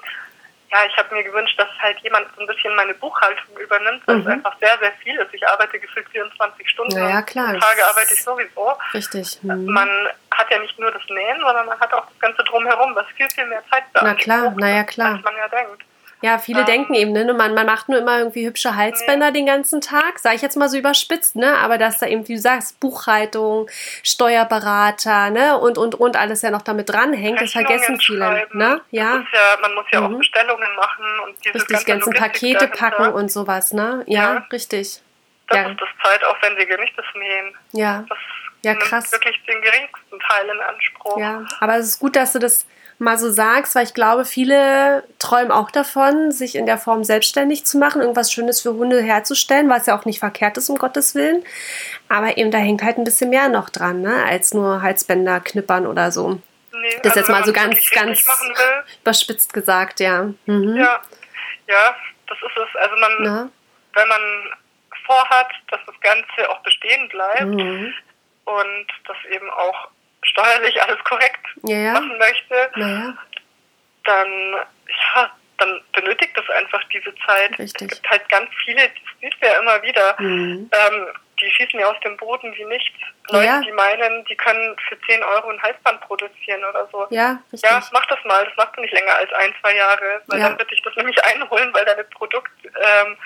[SPEAKER 2] ja, ich habe mir gewünscht, dass halt jemand so ein bisschen meine Buchhaltung übernimmt, weil
[SPEAKER 1] Mhm.
[SPEAKER 2] es einfach sehr, sehr viel ist. Ich arbeite gefühlt 24 Stunden.
[SPEAKER 1] Na ja,
[SPEAKER 2] und
[SPEAKER 1] klar.
[SPEAKER 2] Tage arbeite ich sowieso.
[SPEAKER 1] Richtig. Mhm.
[SPEAKER 2] Man hat ja nicht nur das Nähen, sondern man hat auch das Ganze drumherum, was viel, viel mehr Zeit
[SPEAKER 1] Na
[SPEAKER 2] beansprucht,
[SPEAKER 1] klar, na ja, klar.
[SPEAKER 2] als man ja denkt.
[SPEAKER 1] Ja, viele ähm, denken eben, ne, man, man macht nur immer irgendwie hübsche Halsbänder den ganzen Tag, sage ich jetzt mal so überspitzt, ne? Aber dass da eben, wie du sagst, Buchhaltung, Steuerberater, ne, und und und alles ja noch damit dranhängt, das vergessen viele, ne?
[SPEAKER 2] Ja. ja. Man muss ja auch mhm. Bestellungen machen und
[SPEAKER 1] diese richtig, ganze Pakete dahinter. packen und sowas, ne? Ja, ja. richtig.
[SPEAKER 2] Das ja. ist das zeitaufwendige, nicht das Nähen.
[SPEAKER 1] Ja.
[SPEAKER 2] Das
[SPEAKER 1] ja, krass.
[SPEAKER 2] wirklich den geringsten Teil in Anspruch.
[SPEAKER 1] Ja, aber es ist gut, dass du das mal so sagst, weil ich glaube, viele träumen auch davon, sich in der Form selbstständig zu machen, irgendwas Schönes für Hunde herzustellen, was ja auch nicht verkehrt ist, um Gottes Willen. Aber eben da hängt halt ein bisschen mehr noch dran, ne, als nur Halsbänder knippern oder so. Nee, das ist also jetzt mal so ganz, ganz überspitzt gesagt, ja.
[SPEAKER 2] Mhm. Ja, ja, das ist es. Also man, Na? wenn man vorhat, dass das Ganze auch bestehen bleibt mhm. und das eben auch steuerlich alles korrekt
[SPEAKER 1] ja, ja.
[SPEAKER 2] machen möchte,
[SPEAKER 1] ja.
[SPEAKER 2] dann ja, dann benötigt es einfach diese Zeit.
[SPEAKER 1] Richtig.
[SPEAKER 2] Es gibt halt ganz viele, das siehst du ja immer wieder, mhm. ähm, die schießen ja aus dem Boden wie nichts. Leute, die meinen, die können für 10 Euro ein Halsband produzieren oder so.
[SPEAKER 1] Ja, richtig.
[SPEAKER 2] Ja, mach das mal. Das machst du nicht länger als ein, zwei Jahre, weil dann wird dich das nämlich *laughs* einholen, weil deine Produkt, ähm,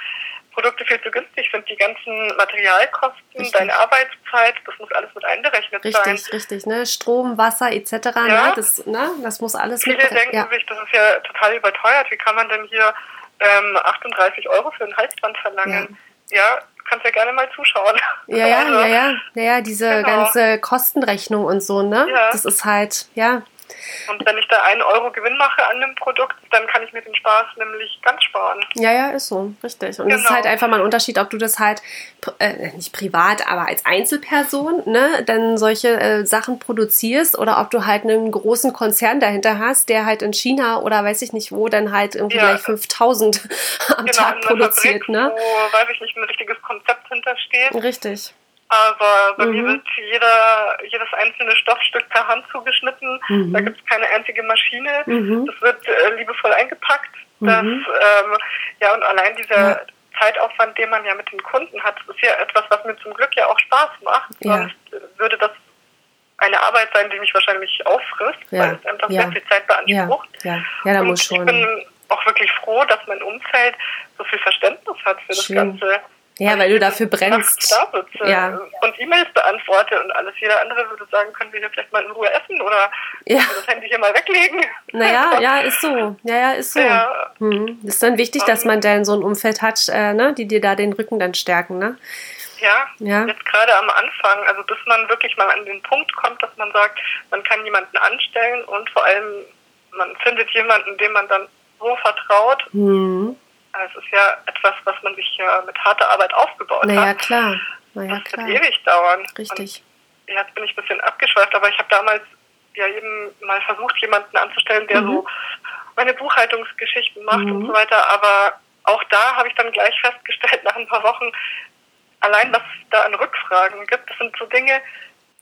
[SPEAKER 2] Produkte viel zu günstig sind. Die ganzen Materialkosten, richtig. deine Arbeitszeit, das muss alles mit einberechnet
[SPEAKER 1] richtig,
[SPEAKER 2] sein.
[SPEAKER 1] Richtig, richtig. Ne? Strom, Wasser etc. Ne? Ja. Ne? Das, ne? das muss alles
[SPEAKER 2] Viele mit denken ja. sich, das ist ja total überteuert. Wie kann man denn hier ähm, 38 Euro für ein Halsband verlangen? Ja, ja kannst ja gerne mal zuschauen.
[SPEAKER 1] Ja, ja, *laughs* also, ja, ja, ja, ja, diese genau. ganze Kostenrechnung und so, ne? Ja. Das ist halt, ja,
[SPEAKER 2] und wenn ich da einen Euro Gewinn mache an dem Produkt, dann kann ich mir den Spaß nämlich ganz sparen.
[SPEAKER 1] Ja, ja, ist so, richtig. Und es genau. ist halt einfach mal ein Unterschied, ob du das halt, äh, nicht privat, aber als Einzelperson, ne, dann solche äh, Sachen produzierst oder ob du halt einen großen Konzern dahinter hast, der halt in China oder weiß ich nicht wo, dann halt irgendwie ja. gleich 5000 *laughs* am genau, Tag produziert,
[SPEAKER 2] Fabrik, ne? Wo, weiß ich nicht, ein richtiges Konzept hintersteht.
[SPEAKER 1] Richtig.
[SPEAKER 2] Aber bei mhm. mir wird jeder, jedes einzelne Stoffstück per Hand zugeschnitten. Mhm. Da gibt es keine einzige Maschine. Mhm. Das wird äh, liebevoll eingepackt. Das, mhm. ähm, ja, und allein dieser ja. Zeitaufwand, den man ja mit den Kunden hat, ist ja etwas, was mir zum Glück ja auch Spaß macht. Ja. Sonst würde das eine Arbeit sein, die mich wahrscheinlich auffrisst, ja. weil es einfach ja. sehr viel Zeit beansprucht.
[SPEAKER 1] Ja, ja. ja da muss schon.
[SPEAKER 2] Ich bin auch wirklich froh, dass mein Umfeld so viel Verständnis hat für
[SPEAKER 1] Schön.
[SPEAKER 2] das Ganze.
[SPEAKER 1] Ja, weil du dafür brennst.
[SPEAKER 2] Da sitze ja. und E-Mails beantworte und alles. Jeder andere würde sagen, können wir hier vielleicht mal in Ruhe essen oder ja. das Handy hier mal weglegen.
[SPEAKER 1] Naja, *laughs* ja, ist so. Ja, ja, ist so. Ja. Hm. Ist dann wichtig, dass man dann so ein Umfeld hat, äh, ne, die dir da den Rücken dann stärken, ne?
[SPEAKER 2] Ja, ja, jetzt gerade am Anfang, also bis man wirklich mal an den Punkt kommt, dass man sagt, man kann jemanden anstellen und vor allem man findet jemanden, dem man dann so vertraut.
[SPEAKER 1] Mhm
[SPEAKER 2] es ist ja etwas, was man sich ja mit harter Arbeit aufgebaut
[SPEAKER 1] naja,
[SPEAKER 2] hat.
[SPEAKER 1] Klar. Naja,
[SPEAKER 2] das klar. wird ewig dauern.
[SPEAKER 1] Richtig.
[SPEAKER 2] Und jetzt bin ich ein bisschen abgeschweift, aber ich habe damals ja eben mal versucht, jemanden anzustellen, der mhm. so meine Buchhaltungsgeschichten macht mhm. und so weiter. Aber auch da habe ich dann gleich festgestellt, nach ein paar Wochen, allein was es da an Rückfragen gibt, das sind so Dinge,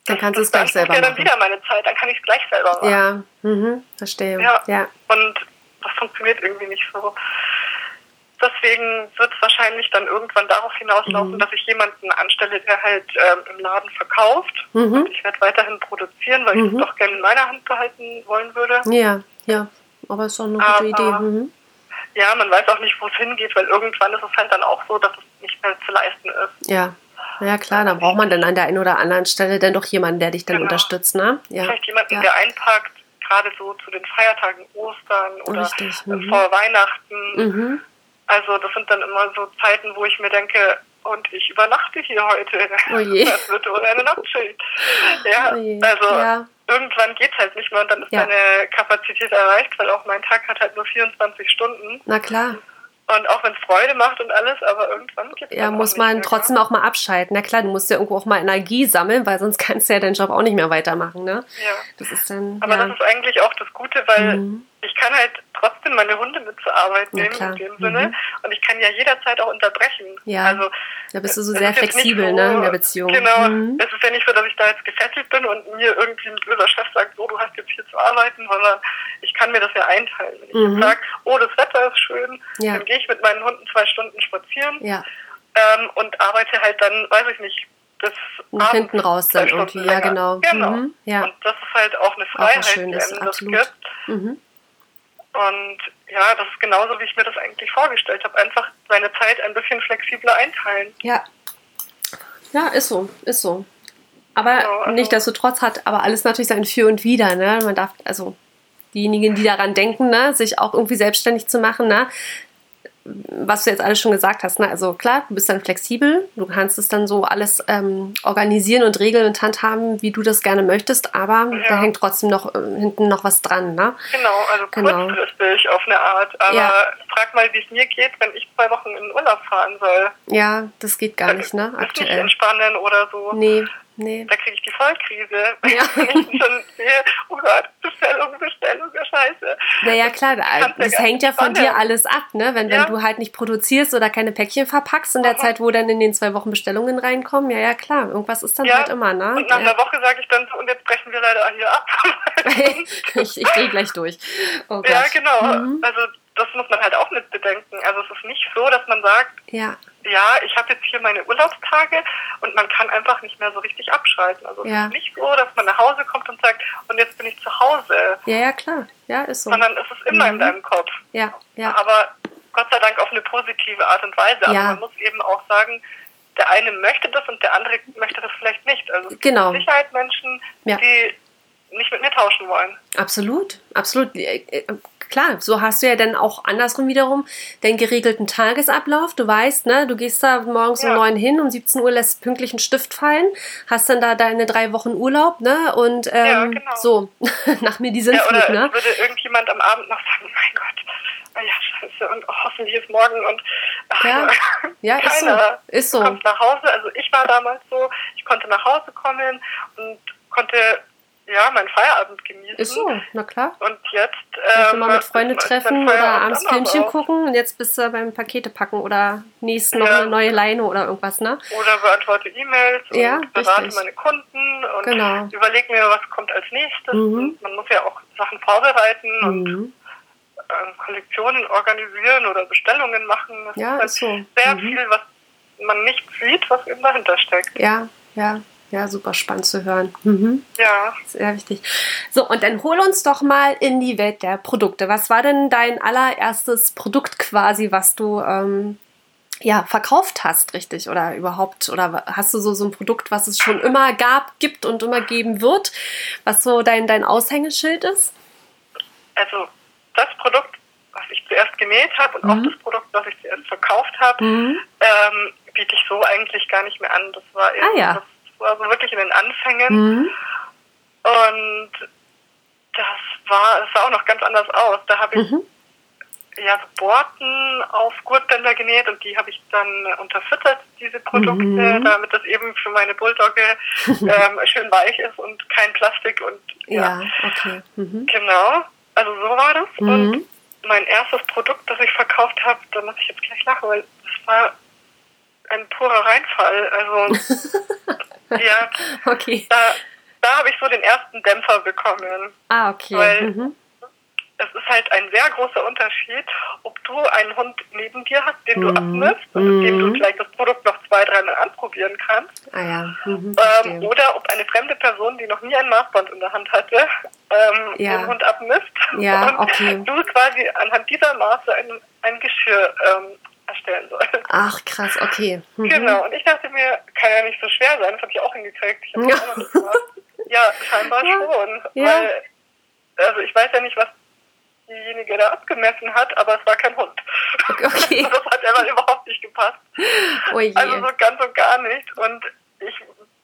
[SPEAKER 1] dann kannst du es gleich selber
[SPEAKER 2] ja
[SPEAKER 1] machen.
[SPEAKER 2] dann wieder meine Zeit, dann kann ich es gleich selber machen.
[SPEAKER 1] Ja, mhm, verstehe.
[SPEAKER 2] Ja. ja. Und das funktioniert irgendwie nicht so. Deswegen wird es wahrscheinlich dann irgendwann darauf hinauslaufen, mhm. dass ich jemanden anstelle, der halt ähm, im Laden verkauft. Mhm. Und ich werde weiterhin produzieren, weil mhm. ich es doch gerne in meiner Hand behalten wollen würde.
[SPEAKER 1] Ja, ja. Aber ist doch eine gute Aber, Idee. Mhm.
[SPEAKER 2] Ja, man weiß auch nicht, wo es hingeht, weil irgendwann ist es halt dann auch so, dass es nicht mehr zu leisten ist.
[SPEAKER 1] Ja. Ja klar, dann braucht man dann an der einen oder anderen Stelle dann doch jemanden, der dich dann genau. unterstützt, ne?
[SPEAKER 2] Ja. Vielleicht jemanden, ja. der einpackt, gerade so zu den Feiertagen Ostern oder Richtig. Mhm. vor Weihnachten.
[SPEAKER 1] Mhm.
[SPEAKER 2] Also das sind dann immer so Zeiten, wo ich mir denke, und ich übernachte hier heute.
[SPEAKER 1] Oh je. *laughs*
[SPEAKER 2] Das wird wohl eine Nachtschicht. Ja, oh also ja. irgendwann geht es halt nicht mehr und dann ist ja. meine Kapazität erreicht, weil auch mein Tag hat halt nur 24 Stunden.
[SPEAKER 1] Na klar.
[SPEAKER 2] Und auch wenn es Freude macht und alles, aber irgendwann gibt es
[SPEAKER 1] Ja, muss man trotzdem auch mal abschalten. Na klar, du musst ja irgendwo auch mal Energie sammeln, weil sonst *laughs* kannst du ja deinen Job auch nicht mehr weitermachen, ne?
[SPEAKER 2] Ja.
[SPEAKER 1] Das ist dann.
[SPEAKER 2] Aber
[SPEAKER 1] ja.
[SPEAKER 2] das ist eigentlich auch das Gute, weil mhm ich kann halt trotzdem meine Hunde mit zur Arbeit nehmen in dem Sinne. Mhm. Und ich kann ja jederzeit auch unterbrechen.
[SPEAKER 1] Ja. Also, da bist du so sehr flexibel so, ne, in der Beziehung.
[SPEAKER 2] Genau. Mhm. Es ist ja nicht so, dass ich da jetzt gefesselt bin und mir irgendwie ein böser Chef sagt, so, du hast jetzt hier zu arbeiten, sondern ich kann mir das ja einteilen. Wenn ich mhm. jetzt sage, oh, das Wetter ist schön, ja. dann gehe ich mit meinen Hunden zwei Stunden spazieren
[SPEAKER 1] ja.
[SPEAKER 2] ähm, und arbeite halt dann, weiß ich nicht, bis
[SPEAKER 1] hinten raus dann irgendwie, ja genau.
[SPEAKER 2] Genau. Mhm. Ja. Und das ist halt auch eine Freiheit, auch die einem das gibt.
[SPEAKER 1] Mhm
[SPEAKER 2] Und ja, das ist genauso, wie ich mir das eigentlich vorgestellt habe. Einfach seine Zeit ein bisschen flexibler einteilen.
[SPEAKER 1] Ja. Ja, ist so, ist so. Aber
[SPEAKER 2] Genau, also-
[SPEAKER 1] nicht, dass du trotz hat, aber alles natürlich sein Für und Wider, ne? Man darf, also diejenigen, die daran denken, ne, sich auch irgendwie selbstständig zu machen, ne? Was du jetzt alles schon gesagt hast, ne? Also klar, du bist dann flexibel, du kannst es dann so alles ähm, organisieren und regeln und handhaben, wie du das gerne möchtest, aber da
[SPEAKER 2] Ja.
[SPEAKER 1] hängt trotzdem noch äh, hinten noch was dran, ne?
[SPEAKER 2] Genau, also
[SPEAKER 1] Genau.
[SPEAKER 2] kurzfristig auf eine Art. Aber
[SPEAKER 1] Ja.
[SPEAKER 2] frag mal, wie es mir geht, wenn ich zwei Wochen in den Urlaub fahren soll.
[SPEAKER 1] Ja, das geht gar nicht, ne?
[SPEAKER 2] Ist nicht
[SPEAKER 1] Aktuell.
[SPEAKER 2] entspannen oder so.
[SPEAKER 1] Nee, nee.
[SPEAKER 2] Da kriege ich die Vollkrise. *laughs*
[SPEAKER 1] Ja.
[SPEAKER 2] Wenn ich schon sehe, oh Gott, Bestellung, Bestellung, ja scheiße.
[SPEAKER 1] Naja, klar,
[SPEAKER 2] ja
[SPEAKER 1] das
[SPEAKER 2] gar
[SPEAKER 1] hängt ja von dir alles ab, ne? Wenn,
[SPEAKER 2] Ja.
[SPEAKER 1] wenn du halt nicht produzierst oder keine Päckchen verpackst in der
[SPEAKER 2] Aha.
[SPEAKER 1] Zeit, wo dann in den zwei Wochen Bestellungen reinkommen, ja, ja, klar, irgendwas ist dann
[SPEAKER 2] Ja,
[SPEAKER 1] halt immer, ne?
[SPEAKER 2] Und nach
[SPEAKER 1] Ja.
[SPEAKER 2] einer Woche sage ich dann so, und jetzt brechen wir leider hier ab. *laughs*
[SPEAKER 1] ich ich gehe gleich durch. Oh
[SPEAKER 2] ja, genau.
[SPEAKER 1] Mhm.
[SPEAKER 2] Also das muss man halt auch mit bedenken. Also es ist nicht so, dass man sagt,
[SPEAKER 1] Ja,
[SPEAKER 2] ja, ich habe jetzt hier meine Urlaubstage und man kann einfach nicht mehr so richtig abschalten. Also es
[SPEAKER 1] Ja.
[SPEAKER 2] ist nicht so, dass man nach Hause kommt und sagt, und jetzt bin ich zu Hause,
[SPEAKER 1] ja, ja, klar. Ja, ist so.
[SPEAKER 2] sondern es ist immer in
[SPEAKER 1] Mhm.
[SPEAKER 2] deinem Kopf.
[SPEAKER 1] Ja, ja.
[SPEAKER 2] Aber Gott sei Dank auf eine positive Art und Weise. Aber
[SPEAKER 1] Ja.
[SPEAKER 2] man muss eben auch sagen, der eine möchte das und der andere möchte das vielleicht nicht. Also es gibt
[SPEAKER 1] Genau.
[SPEAKER 2] mit Sicherheit Menschen,
[SPEAKER 1] Ja.
[SPEAKER 2] die nicht mit mir tauschen wollen.
[SPEAKER 1] Absolut, absolut. Klar, so hast du ja dann auch andersrum wiederum den geregelten Tagesablauf. Du weißt, ne, du gehst da morgens um
[SPEAKER 2] Ja.
[SPEAKER 1] neun hin, um 17 Uhr lässt pünktlich einen Stift fallen, hast dann da deine drei Wochen Urlaub, ne? Und ähm,
[SPEAKER 2] Ja, genau.
[SPEAKER 1] so, *laughs* nach mir die
[SPEAKER 2] Ja,
[SPEAKER 1] Sinnflut,
[SPEAKER 2] oder
[SPEAKER 1] ne?
[SPEAKER 2] würde irgendjemand am Abend noch sagen, mein Gott, ah ja, scheiße, und oh, hoffentlich ist morgen und ach,
[SPEAKER 1] Ja. *laughs* Ja, ist so. Ist so.
[SPEAKER 2] kommt nach Hause. Also ich war damals so, ich konnte nach Hause kommen und konnte ja meinen Feierabend genießen.
[SPEAKER 1] Ist so, na klar.
[SPEAKER 2] Und jetzt ähm,
[SPEAKER 1] mal mit Freunden treffen oder abends Filmchen gucken und jetzt bist du beim Pakete packen oder nächsten noch
[SPEAKER 2] Ja.
[SPEAKER 1] eine neue Leine oder irgendwas, ne?
[SPEAKER 2] Oder beantworte E-Mails
[SPEAKER 1] Ja,
[SPEAKER 2] und berate
[SPEAKER 1] richtig.
[SPEAKER 2] meine Kunden und
[SPEAKER 1] Genau.
[SPEAKER 2] überlege mir, was kommt als nächstes.
[SPEAKER 1] Mhm.
[SPEAKER 2] Und man muss ja auch Sachen vorbereiten und
[SPEAKER 1] Mhm.
[SPEAKER 2] ähm, Kollektionen organisieren oder Bestellungen machen. Das
[SPEAKER 1] Ja,
[SPEAKER 2] ist
[SPEAKER 1] ist so.
[SPEAKER 2] halt sehr
[SPEAKER 1] Mhm.
[SPEAKER 2] viel, was man nicht sieht, was eben dahinter steckt.
[SPEAKER 1] Ja, ja, ja, super spannend zu hören. Mhm.
[SPEAKER 2] Ja,
[SPEAKER 1] Sehr wichtig. So, und dann hol uns doch mal in die Welt der Produkte. Was war denn dein allererstes Produkt quasi, was du ähm, ja, verkauft hast, richtig? Oder überhaupt? Oder hast du so, so ein Produkt, was es schon immer gab, gibt und immer geben wird, was so dein, dein Aushängeschild ist?
[SPEAKER 2] also das Produkt, was ich zuerst genäht habe und
[SPEAKER 1] Mhm.
[SPEAKER 2] auch das Produkt, was ich zuerst verkauft habe,
[SPEAKER 1] Mhm.
[SPEAKER 2] ähm, biete ich so eigentlich gar nicht mehr an. Das war eben,
[SPEAKER 1] Ah, ja.
[SPEAKER 2] das war so wirklich in den Anfängen.
[SPEAKER 1] Mhm.
[SPEAKER 2] Und das war, das sah auch noch ganz anders aus. Da habe ich
[SPEAKER 1] Mhm.
[SPEAKER 2] ja so Borten auf Gurtbänder genäht und die habe ich dann unterfüttert, diese Produkte,
[SPEAKER 1] Mhm.
[SPEAKER 2] damit das eben für meine Bulldogge *laughs* ähm, schön weich ist und kein Plastik und ja,
[SPEAKER 1] Ja, okay. Mhm.
[SPEAKER 2] genau. Also so war das.
[SPEAKER 1] Mhm.
[SPEAKER 2] Und mein erstes Produkt, das ich verkauft habe, da muss ich jetzt gleich lachen, weil das war ein purer Reinfall. Also *laughs* ja,
[SPEAKER 1] Okay.
[SPEAKER 2] da, da habe ich so den ersten Dämpfer bekommen.
[SPEAKER 1] Ah, okay.
[SPEAKER 2] Weil-
[SPEAKER 1] Mhm.
[SPEAKER 2] Es ist halt ein sehr großer Unterschied, ob du einen Hund neben dir hast, den du
[SPEAKER 1] Mhm.
[SPEAKER 2] abmisst und mit dem du
[SPEAKER 1] Mhm.
[SPEAKER 2] vielleicht das Produkt noch zwei, dreimal anprobieren kannst,
[SPEAKER 1] Ah ja. Mhm,
[SPEAKER 2] ähm, oder ob eine fremde Person, die noch nie ein Maßband in der Hand hatte, ähm,
[SPEAKER 1] Ja.
[SPEAKER 2] den Hund abmisst
[SPEAKER 1] Ja, *laughs*
[SPEAKER 2] und
[SPEAKER 1] okay.
[SPEAKER 2] du quasi anhand dieser Maße ein, ein Geschirr ähm, erstellen sollst.
[SPEAKER 1] Ach, krass, okay. Mhm.
[SPEAKER 2] Genau, und ich dachte mir, kann ja nicht so schwer sein, das habe ich auch hingekriegt. Ich
[SPEAKER 1] Ja.
[SPEAKER 2] auch noch nicht gemacht. Ja, scheinbar
[SPEAKER 1] Ja.
[SPEAKER 2] schon.
[SPEAKER 1] Ja.
[SPEAKER 2] Weil, also ich weiß ja nicht, was diejenige da abgemessen hat, aber es war kein Hund.
[SPEAKER 1] Okay. *laughs*
[SPEAKER 2] Das hat aber überhaupt nicht gepasst.
[SPEAKER 1] Oh je.
[SPEAKER 2] Also so ganz und gar nicht. Und ich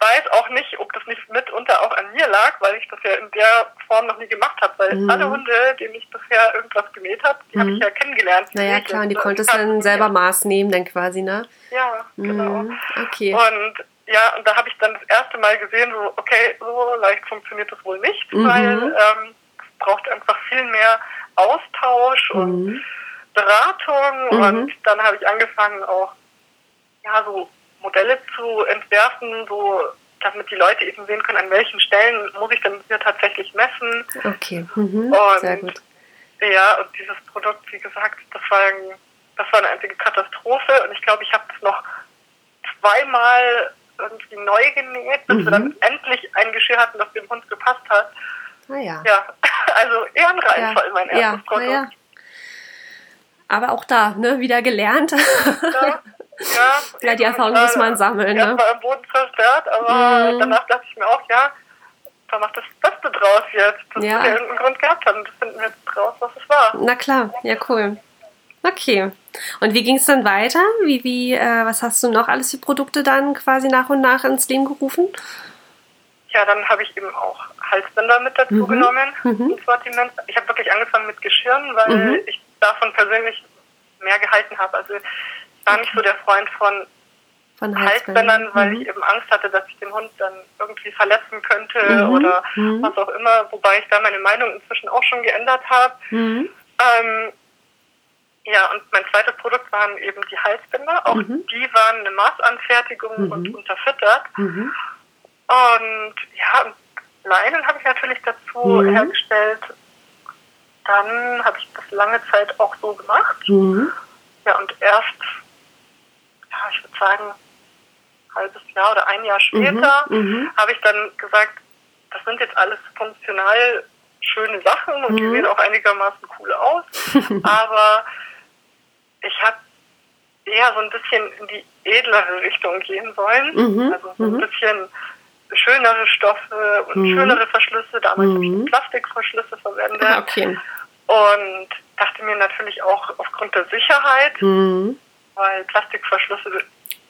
[SPEAKER 2] weiß auch nicht, ob das nicht mitunter auch an mir lag, weil ich das ja in der Form noch nie gemacht habe. Weil
[SPEAKER 1] Mhm.
[SPEAKER 2] alle Hunde, denen ich bisher irgendwas genäht habe, die habe
[SPEAKER 1] Mhm.
[SPEAKER 2] ich ja kennengelernt.
[SPEAKER 1] naja, klar, und die konntest dann selber
[SPEAKER 2] mir.
[SPEAKER 1] Maß nehmen, dann quasi, ne?
[SPEAKER 2] Ja, genau.
[SPEAKER 1] Mhm. Okay.
[SPEAKER 2] Und ja, und da habe ich dann das erste Mal gesehen, so, okay, so leicht funktioniert das wohl nicht,
[SPEAKER 1] Mhm.
[SPEAKER 2] weil ähm, es braucht einfach viel mehr Austausch und
[SPEAKER 1] Mhm.
[SPEAKER 2] Beratung.
[SPEAKER 1] Mhm.
[SPEAKER 2] Und dann habe ich angefangen, auch ja, so Modelle zu entwerfen, so damit die Leute eben sehen können, an welchen Stellen muss ich denn hier tatsächlich messen.
[SPEAKER 1] Okay. Mhm.
[SPEAKER 2] Und
[SPEAKER 1] Sehr gut.
[SPEAKER 2] ja, und dieses Produkt, wie gesagt, das war, ein, das war eine einzige Katastrophe. Und ich glaube, ich habe es noch zweimal irgendwie neu genäht, bis
[SPEAKER 1] Mhm.
[SPEAKER 2] wir dann endlich ein Geschirr hatten, das dem Hund gepasst hat.
[SPEAKER 1] Ah ja.
[SPEAKER 2] Ja, *laughs* also eher ein Reinfall, mein erstes
[SPEAKER 1] ja,
[SPEAKER 2] Produkt.
[SPEAKER 1] ja, Aber auch da, ne, wieder gelernt.
[SPEAKER 2] Ja, *laughs* ja, *laughs*
[SPEAKER 1] ja die Erfahrung muss man sammeln.
[SPEAKER 2] Ne? Erstmal im Boden zerstört, aber mm. danach dachte ich mir auch, ja, da macht das Beste draus jetzt. Das ja. wird ja irgendeinen Grund gehabt haben. Das finden wir jetzt raus, was es war.
[SPEAKER 1] Na klar, ja cool. Okay. Und wie ging es dann weiter? Wie, wie, äh, was hast du noch alles für Produkte dann quasi nach und nach ins Leben gerufen?
[SPEAKER 2] Ja, dann habe ich eben auch Halsbänder mit dazu mhm. genommen mhm. ins Sortiment. Ich habe wirklich angefangen mit Geschirren, weil mhm. ich davon persönlich mehr gehalten habe. Also ich okay. nicht so der Freund von, von Halsbändern, weil ich mhm. eben Angst hatte, dass ich den Hund dann irgendwie verletzen könnte mhm. oder mhm. was auch immer, wobei ich da meine Meinung inzwischen auch schon geändert habe. Ähm, ja, und mein zweites Produkt waren eben die Halsbänder. Auch mhm. die waren eine Maßanfertigung mhm. und unterfüttert. Mhm. Und ja, Leinen habe ich natürlich dazu mhm. hergestellt. Dann habe ich das lange Zeit auch so gemacht. Mhm. Ja, und erst, ja, ich würde sagen, ein halbes Jahr oder ein Jahr später mhm. habe ich dann gesagt, das sind jetzt alles funktional schöne Sachen und die sehen auch einigermaßen cool aus. *laughs* aber ich habe eher so ein bisschen in die edlere Richtung gehen wollen. Mhm. Also so ein mhm. bisschen schönere Stoffe und mhm. schönere Verschlüsse. Damals habe ich mhm. Plastikverschlüsse verwendet. Ah, okay. Und dachte mir natürlich auch aufgrund der Sicherheit, mhm. Weil Plastikverschlüsse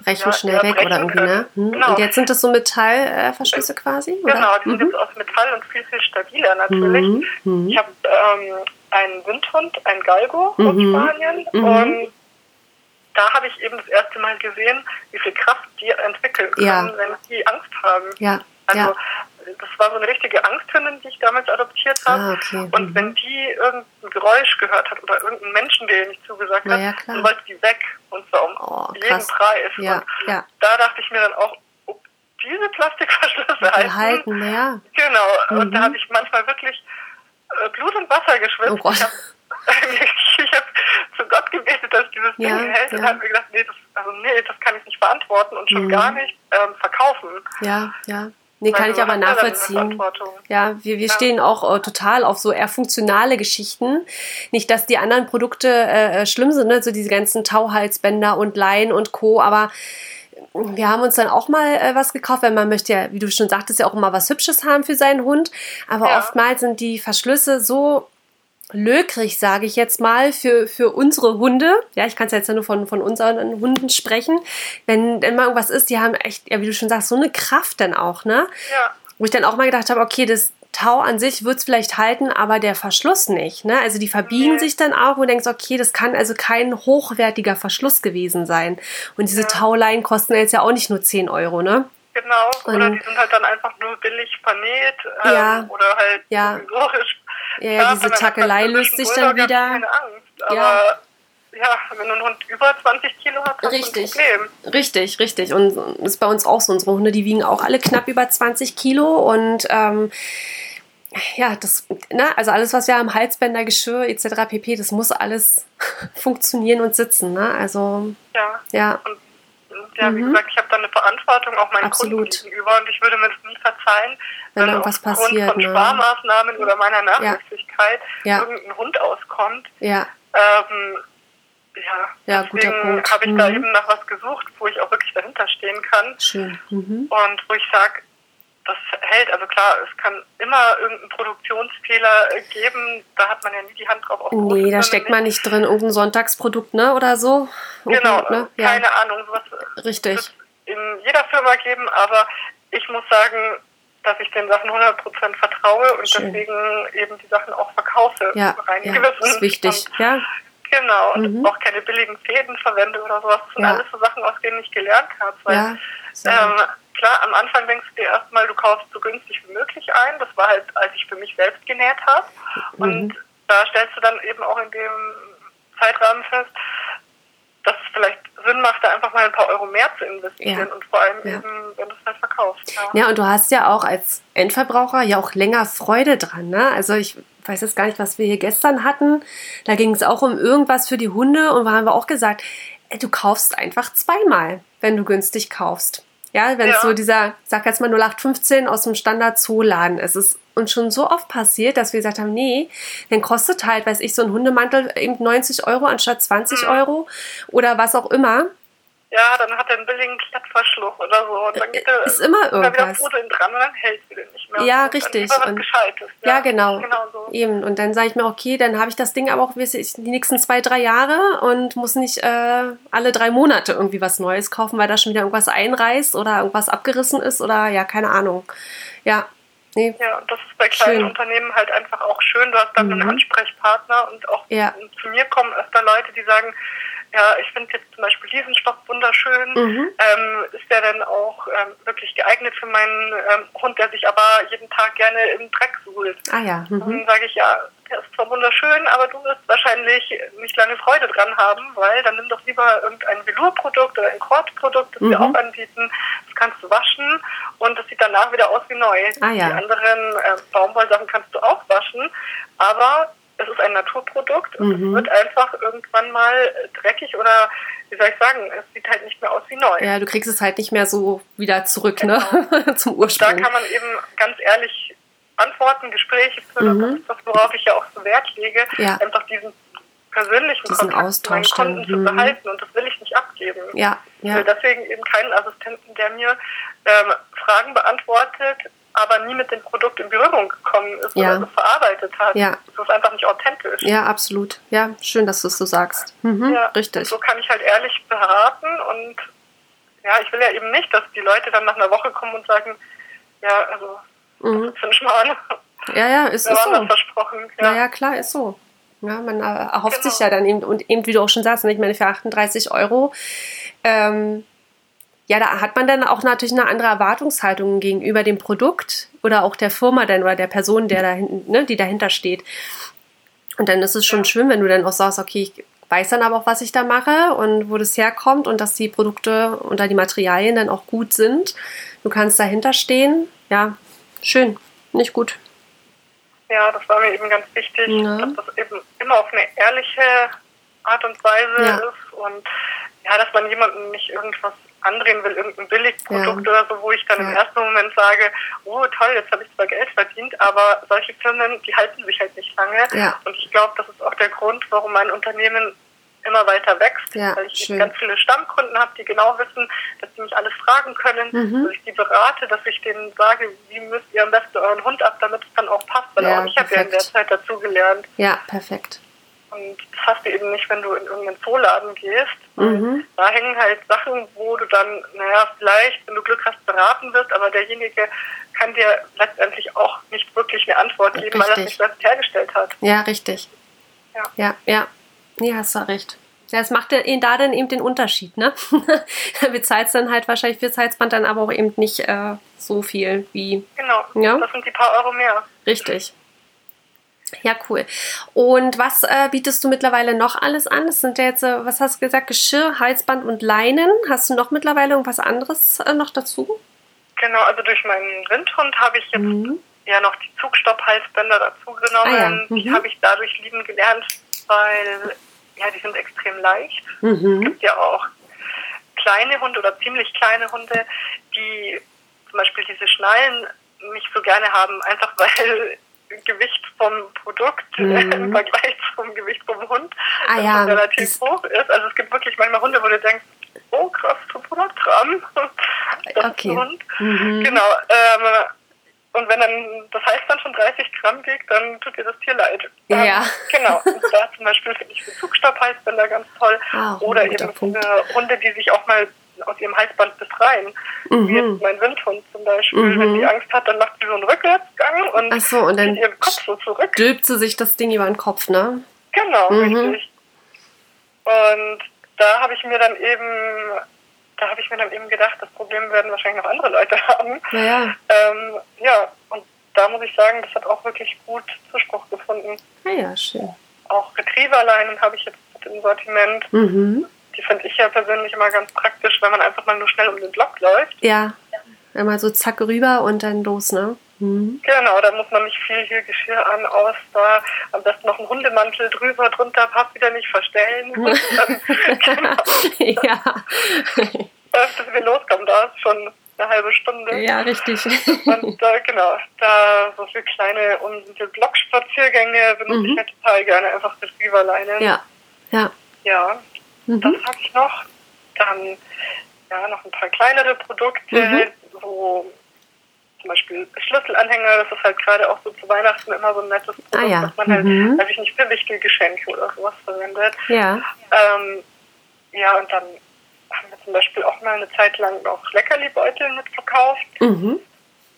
[SPEAKER 1] brechen ja, schnell weg oder irgendwie, ne? Hm. Genau. Und jetzt sind das so Metallverschlüsse äh, quasi?
[SPEAKER 2] Oder? Genau, die sind jetzt aus Metall und viel, viel stabiler natürlich. Mhm. Ich habe ähm, einen Windhund, einen Galgo mhm. aus Spanien. Mhm. Und da habe ich eben das erste Mal gesehen, wie viel Kraft die entwickeln können, ja. wenn die Angst haben.
[SPEAKER 1] Ja.
[SPEAKER 2] Also ja. das war so eine richtige Angsthündin, die ich damals adoptiert habe. Ah, okay. Und mhm. wenn die irgendein Geräusch gehört hat oder irgendein Menschen, der ihr nicht zugesagt hat, ja, dann wollte die weg oh, jeden Preis. Ja, und ja. da dachte ich mir dann auch, ob diese Plastikverschlüsse halten.
[SPEAKER 1] halten ja.
[SPEAKER 2] Genau. Mhm. Und da mhm. habe ich manchmal wirklich äh, Blut und Wasser geschwitzt. Oh ich habe *laughs* hab zu Gott gebetet, dass dieses ja, Ding hält ja. und habe mir gedacht, nee das, also, nee, das kann ich nicht beantworten und schon mhm. gar nicht ähm, verkaufen.
[SPEAKER 1] Ja, ja. Nee, kann ich aber nachvollziehen. Ja, wir, wir ja. stehen auch äh, total auf so eher funktionale Geschichten. Nicht, dass die anderen Produkte äh, äh schlimm sind, ne? so diese ganzen Tauhalsbänder und Leinen und Co., aber wir haben uns dann auch mal äh, was gekauft, weil man möchte ja, wie du schon sagtest, ja auch immer was Hübsches haben für seinen Hund. Aber ja. oftmals sind die Verschlüsse so lökrig, sage ich jetzt mal, für, für unsere Hunde. Ja, ich kann es jetzt ja nur von, von unseren Hunden sprechen. Wenn, wenn mal irgendwas ist, die haben echt, ja, wie du schon sagst, so eine Kraft dann auch, ne?
[SPEAKER 2] Ja.
[SPEAKER 1] Wo ich dann auch mal gedacht habe, okay, das, Tau an sich wird es vielleicht halten, aber der Verschluss nicht. Ne? Also die verbiegen nee. sich dann auch und du denkst, okay, das kann also kein hochwertiger Verschluss gewesen sein. Und diese ja. Tauleien kosten jetzt ja auch nicht nur 10 Euro, ne?
[SPEAKER 2] Genau, und oder die sind halt dann einfach nur billig vernäht ähm, ja. oder halt
[SPEAKER 1] ja. provisorisch. Ja, ja, diese Tackelei löst sich dann wieder.
[SPEAKER 2] Keine Angst, aber ja ja, wenn ein Hund über 20 Kilo hat, hast richtig. du ein Problem.
[SPEAKER 1] Richtig, richtig. Und das ist bei uns auch so. Unsere Hunde, die wiegen auch alle knapp über 20 Kilo. Und ähm, ja, das, ne, also alles, was wir haben, Halsbänder, Geschirr etc. pp., das muss alles *laughs* funktionieren und sitzen. Ne? Also,
[SPEAKER 2] ja. ja. Und, ja, wie mhm. gesagt, ich habe da eine Verantwortung auch meinen Absolut. Kunden gegenüber und ich würde mir das nie verzeihen,
[SPEAKER 1] wenn, wenn irgendwas passiert.
[SPEAKER 2] von
[SPEAKER 1] ne?
[SPEAKER 2] Sparmaßnahmen oder meiner Nachlässigkeit ja. irgendein Hund auskommt.
[SPEAKER 1] Ja.
[SPEAKER 2] Ähm, ja, ja deswegen habe ich mhm. da eben nach was gesucht, wo ich auch wirklich dahinter stehen kann.
[SPEAKER 1] Schön. Mhm.
[SPEAKER 2] Und wo ich sage, das hält. Also klar, es kann immer irgendeinen Produktionsfehler geben. Da hat man ja nie die Hand drauf. Auf
[SPEAKER 1] nee, da steckt man nicht drin. Irgendein Sonntagsprodukt, ne? Oder so.
[SPEAKER 2] Genau, ne? ja. keine Ahnung. Sowas
[SPEAKER 1] Richtig.
[SPEAKER 2] wird in jeder Firma geben, aber ich muss sagen, dass ich den Sachen 100% vertraue und Schön. deswegen eben die Sachen auch verkaufe.
[SPEAKER 1] Ja, rein ja das ist wichtig. Und ja.
[SPEAKER 2] Genau, und mhm. auch keine billigen Fäden verwende oder sowas. Das sind ja. alles so Sachen, aus denen ich gelernt habe. Weil, ja, ähm, klar, am Anfang denkst du dir erstmal, du kaufst so günstig wie möglich ein. Das war halt, als ich für mich selbst genäht habe. Mhm. Und da stellst du dann eben auch in dem Zeitrahmen fest, dass es vielleicht Sinn macht, da einfach mal ein paar Euro mehr zu investieren ja. und vor allem ja. eben, wenn du es halt verkaufst.
[SPEAKER 1] Ja. ja, und du hast ja auch als Endverbraucher ja auch länger Freude dran. Ne? Also ich weiß jetzt gar nicht, was wir hier gestern hatten. Da ging es auch um irgendwas für die Hunde und da haben wir auch gesagt, ey, du kaufst einfach zweimal, wenn du günstig kaufst. Ja, wenn es so dieser, sag jetzt mal 0815 aus dem Standard Zooladen ist, ist uns schon so oft passiert, dass wir gesagt haben, nee, dann kostet halt, weiß ich, so ein Hundemantel eben 90 Euro anstatt 20 mhm. Euro oder was auch immer.
[SPEAKER 2] Ja, dann hat er einen billigen Klettverschluss oder so. Und dann geht er,
[SPEAKER 1] ist immer irgendwas.
[SPEAKER 2] wieder dran und dann hält sie den nicht mehr.
[SPEAKER 1] Ja, richtig.
[SPEAKER 2] Und, Gescheites,
[SPEAKER 1] ja, ja, genau. genau so. Eben. Und dann sage ich mir, okay, dann habe ich das Ding aber auch ich, die nächsten zwei, drei Jahre und muss nicht äh, alle drei Monate irgendwie was Neues kaufen, weil da schon wieder irgendwas einreißt oder irgendwas abgerissen ist oder ja, keine Ahnung. Ja.
[SPEAKER 2] Nee. Ja, und das ist bei kleinen schön. Unternehmen halt einfach auch schön. Du hast dann mhm. einen Ansprechpartner und auch ja. zu mir kommen öfter Leute, die sagen, ja, ich finde jetzt zum Beispiel diesen Stoff wunderschön. Mhm. Ähm, ist der denn auch ähm, wirklich geeignet für meinen ähm, Hund, der sich aber jeden Tag gerne im Dreck suhlt?
[SPEAKER 1] Ah ja. Mhm.
[SPEAKER 2] Dann sage ich, ja, der ist zwar wunderschön, aber du wirst wahrscheinlich nicht lange Freude dran haben, weil dann nimm doch lieber irgendein Velour-Produkt oder ein Kord-Produkt, das mhm. wir auch anbieten. Das kannst du waschen und das sieht danach wieder aus wie neu.
[SPEAKER 1] Ah, ja.
[SPEAKER 2] Die anderen äh, Baumwollsachen kannst du auch waschen, aber es ist ein Naturprodukt und mhm. es wird einfach irgendwann mal dreckig oder wie soll ich sagen, es sieht halt nicht mehr aus wie neu.
[SPEAKER 1] Ja, du kriegst es halt nicht mehr so wieder zurück, ne? genau. ne? *laughs* Zum Ursprung.
[SPEAKER 2] Da kann man eben ganz ehrlich antworten, Gespräche führen, mhm. das ist das, worauf ich ja auch so Wert lege, ja. einfach diesen persönlichen
[SPEAKER 1] diesen
[SPEAKER 2] Kontakt
[SPEAKER 1] Austausch
[SPEAKER 2] zu meinen Kunden mhm. zu behalten und das will ich nicht abgeben.
[SPEAKER 1] Ja, ja.
[SPEAKER 2] Deswegen eben keinen Assistenten, der mir ähm, Fragen beantwortet, aber nie mit dem Produkt in Berührung gekommen ist ja. oder so verarbeitet hat. Ja. Das ist einfach nicht authentisch.
[SPEAKER 1] Ja, absolut. Ja, schön, dass du es so sagst. Mhm, ja, richtig.
[SPEAKER 2] So kann ich halt ehrlich beraten und ja, ich will ja eben nicht, dass die Leute dann nach einer Woche kommen und sagen, ja, also mhm. fünf Mal.
[SPEAKER 1] Ja, ja, ist, ist so.
[SPEAKER 2] Versprochen.
[SPEAKER 1] Ja. ja, klar, ist so. Ja, man erhofft genau. sich ja dann eben, und eben, wie du auch schon sagst, ich meine, für 38 Euro ähm, ja, da hat man dann auch natürlich eine andere Erwartungshaltung gegenüber dem Produkt oder auch der Firma dann oder der Person, der da ne, die dahinter steht. Und dann ist es schon schön, wenn du dann auch sagst, okay, ich weiß dann aber auch, was ich da mache und wo das herkommt und dass die Produkte oder die Materialien dann auch gut sind. Du kannst dahinter stehen. Ja, schön, nicht gut.
[SPEAKER 2] Ja, das war mir eben ganz wichtig, ja. dass das eben immer auf eine ehrliche Art und Weise ja. ist und ja, dass man jemandem nicht irgendwas andrehen will, irgendein Billigprodukt ja. oder so, wo ich dann ja. im ersten Moment sage, oh toll, jetzt habe ich zwar Geld verdient, aber solche Firmen, die halten sich halt nicht lange.
[SPEAKER 1] Ja.
[SPEAKER 2] Und ich glaube, das ist auch der Grund, warum mein Unternehmen immer weiter wächst, weil ich schön. ganz viele Stammkunden habe, die genau wissen, dass sie mich alles fragen können, mhm. dass ich die berate, dass ich denen sage, wie müsst ihr am besten euren Hund ab, damit es dann auch passt, weil auch ich habe ja in der Zeit dazu gelernt.
[SPEAKER 1] Ja, perfekt.
[SPEAKER 2] Und das hast du eben nicht, wenn du in irgendeinen Zooladen gehst. Mhm. Da hängen halt Sachen, wo du dann, naja, vielleicht, wenn du Glück hast, beraten wirst, aber derjenige kann dir letztendlich auch nicht wirklich eine Antwort geben, richtig. weil er es nicht selbst hergestellt hat.
[SPEAKER 1] Ja, richtig. Ja, ja. ja. Nee, hast du recht. Ja, es macht da dann eben den Unterschied, ne? *laughs* da bezahlst dann halt wahrscheinlich für Salzband dann aber auch eben nicht äh, so viel wie.
[SPEAKER 2] Genau, ja? das sind die paar Euro mehr.
[SPEAKER 1] Richtig. Ja, cool. Und was äh, bietest du mittlerweile noch alles an? Das sind ja jetzt, äh, was hast du gesagt, Geschirr, Halsband und Leinen. Hast du noch mittlerweile irgendwas anderes äh, noch dazu?
[SPEAKER 2] Genau, also durch meinen Windhund habe ich jetzt mhm. ja noch die Zugstopp-Halsbänder dazu genommen. Ah, ja. mhm. Die habe ich dadurch lieben gelernt, weil ja, die sind extrem leicht. Mhm. Es gibt ja auch kleine Hunde oder ziemlich kleine Hunde, die zum Beispiel diese Schnallen nicht so gerne haben, einfach *laughs* weil Gewicht vom Produkt *laughs* mhm. im Vergleich zum Gewicht vom Hund
[SPEAKER 1] ah, ja.
[SPEAKER 2] relativ das hoch ist. Also es gibt wirklich manchmal Hunde, wo du denkst, oh krass, 500 Gramm. *laughs*
[SPEAKER 1] Das okay. ist ein Hund.
[SPEAKER 2] Mhm. Genau. Ähm, und wenn dann das heißt dann schon 30 Gramm wiegt, dann tut dir das Tier leid.
[SPEAKER 1] Ja. Ähm,
[SPEAKER 2] genau. *laughs* Und da zum Beispiel finde ich Zugstopphalsbänder ganz toll.
[SPEAKER 1] Ah,
[SPEAKER 2] Oder eben äh, Hunde, die sich auch mal aus ihrem Halsband befreien. Mhm. Wie jetzt mein Windhund zum Beispiel. Mhm. Wenn die Angst hat, dann macht sie so einen Rückwärtsgang und
[SPEAKER 1] Ach so, und dann
[SPEAKER 2] ihren Kopf so zurück.
[SPEAKER 1] Stülpt sie sich das Ding über den Kopf, ne?
[SPEAKER 2] Genau, mhm. richtig. Und da habe ich mir dann eben, da habe ich mir dann eben gedacht, das Problem werden wahrscheinlich noch andere Leute *laughs* haben.
[SPEAKER 1] Naja.
[SPEAKER 2] Ähm, ja, und da muss ich sagen, das hat auch wirklich gut Zuspruch gefunden.
[SPEAKER 1] Ja, schön.
[SPEAKER 2] Auch Retrieverleinen habe ich jetzt im Sortiment.
[SPEAKER 1] Mhm.
[SPEAKER 2] Die finde ich ja persönlich immer ganz praktisch, wenn man einfach mal nur schnell um den Block läuft.
[SPEAKER 1] Ja, einmal so zack rüber und dann los, ne?
[SPEAKER 2] Mhm. Genau, da muss man nicht viel hier Geschirr an, aus, da am besten noch einen Hundemantel drüber, drunter, passt wieder nicht verstellen. *laughs* *laughs*
[SPEAKER 1] genau. ja.
[SPEAKER 2] Dass wir loskommen, da ist schon eine halbe Stunde.
[SPEAKER 1] Ja, richtig.
[SPEAKER 2] Und äh, genau, da so für kleine unsinnige Blockspaziergänge benutze mhm. ich halt total gerne einfach Retrieverleine.
[SPEAKER 1] Ja, ja.
[SPEAKER 2] Ja, mhm. das habe ich noch. Dann ja, noch ein paar kleinere Produkte, mhm. so zum Beispiel Schlüsselanhänger, das ist halt gerade auch so zu Weihnachten immer so ein nettes Produkt,
[SPEAKER 1] ah, ja.
[SPEAKER 2] dass man halt, mhm. weiß ich nicht, für wichtige Geschenke oder sowas verwendet.
[SPEAKER 1] Ja.
[SPEAKER 2] Ähm, ja, und dann haben wir zum Beispiel auch mal eine Zeit lang noch Leckerli-Beutel mitverkauft.
[SPEAKER 1] Mhm.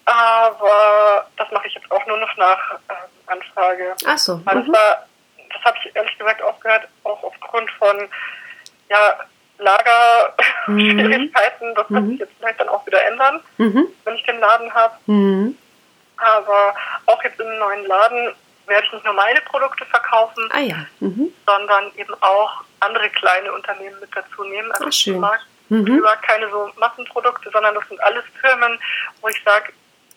[SPEAKER 2] Aber das mache ich jetzt auch nur noch nach ähm, Anfrage.
[SPEAKER 1] Ach so.
[SPEAKER 2] Weil das mhm. war, das habe ich ehrlich gesagt aufgehört, auch aufgrund von, ja, Lagerschwierigkeiten. Mhm. Das wird sich jetzt vielleicht dann auch wieder ändern, mhm. wenn ich den Laden habe.
[SPEAKER 1] Mhm.
[SPEAKER 2] Aber auch jetzt im neuen Laden werde ich nicht nur meine Produkte verkaufen,
[SPEAKER 1] ah, ja. mhm.
[SPEAKER 2] sondern eben auch andere kleine Unternehmen mit dazu nehmen.
[SPEAKER 1] Also Ach, schön.
[SPEAKER 2] ich mag,
[SPEAKER 1] mhm.
[SPEAKER 2] mag keine so Massenprodukte, sondern das sind alles Firmen, wo ich sage,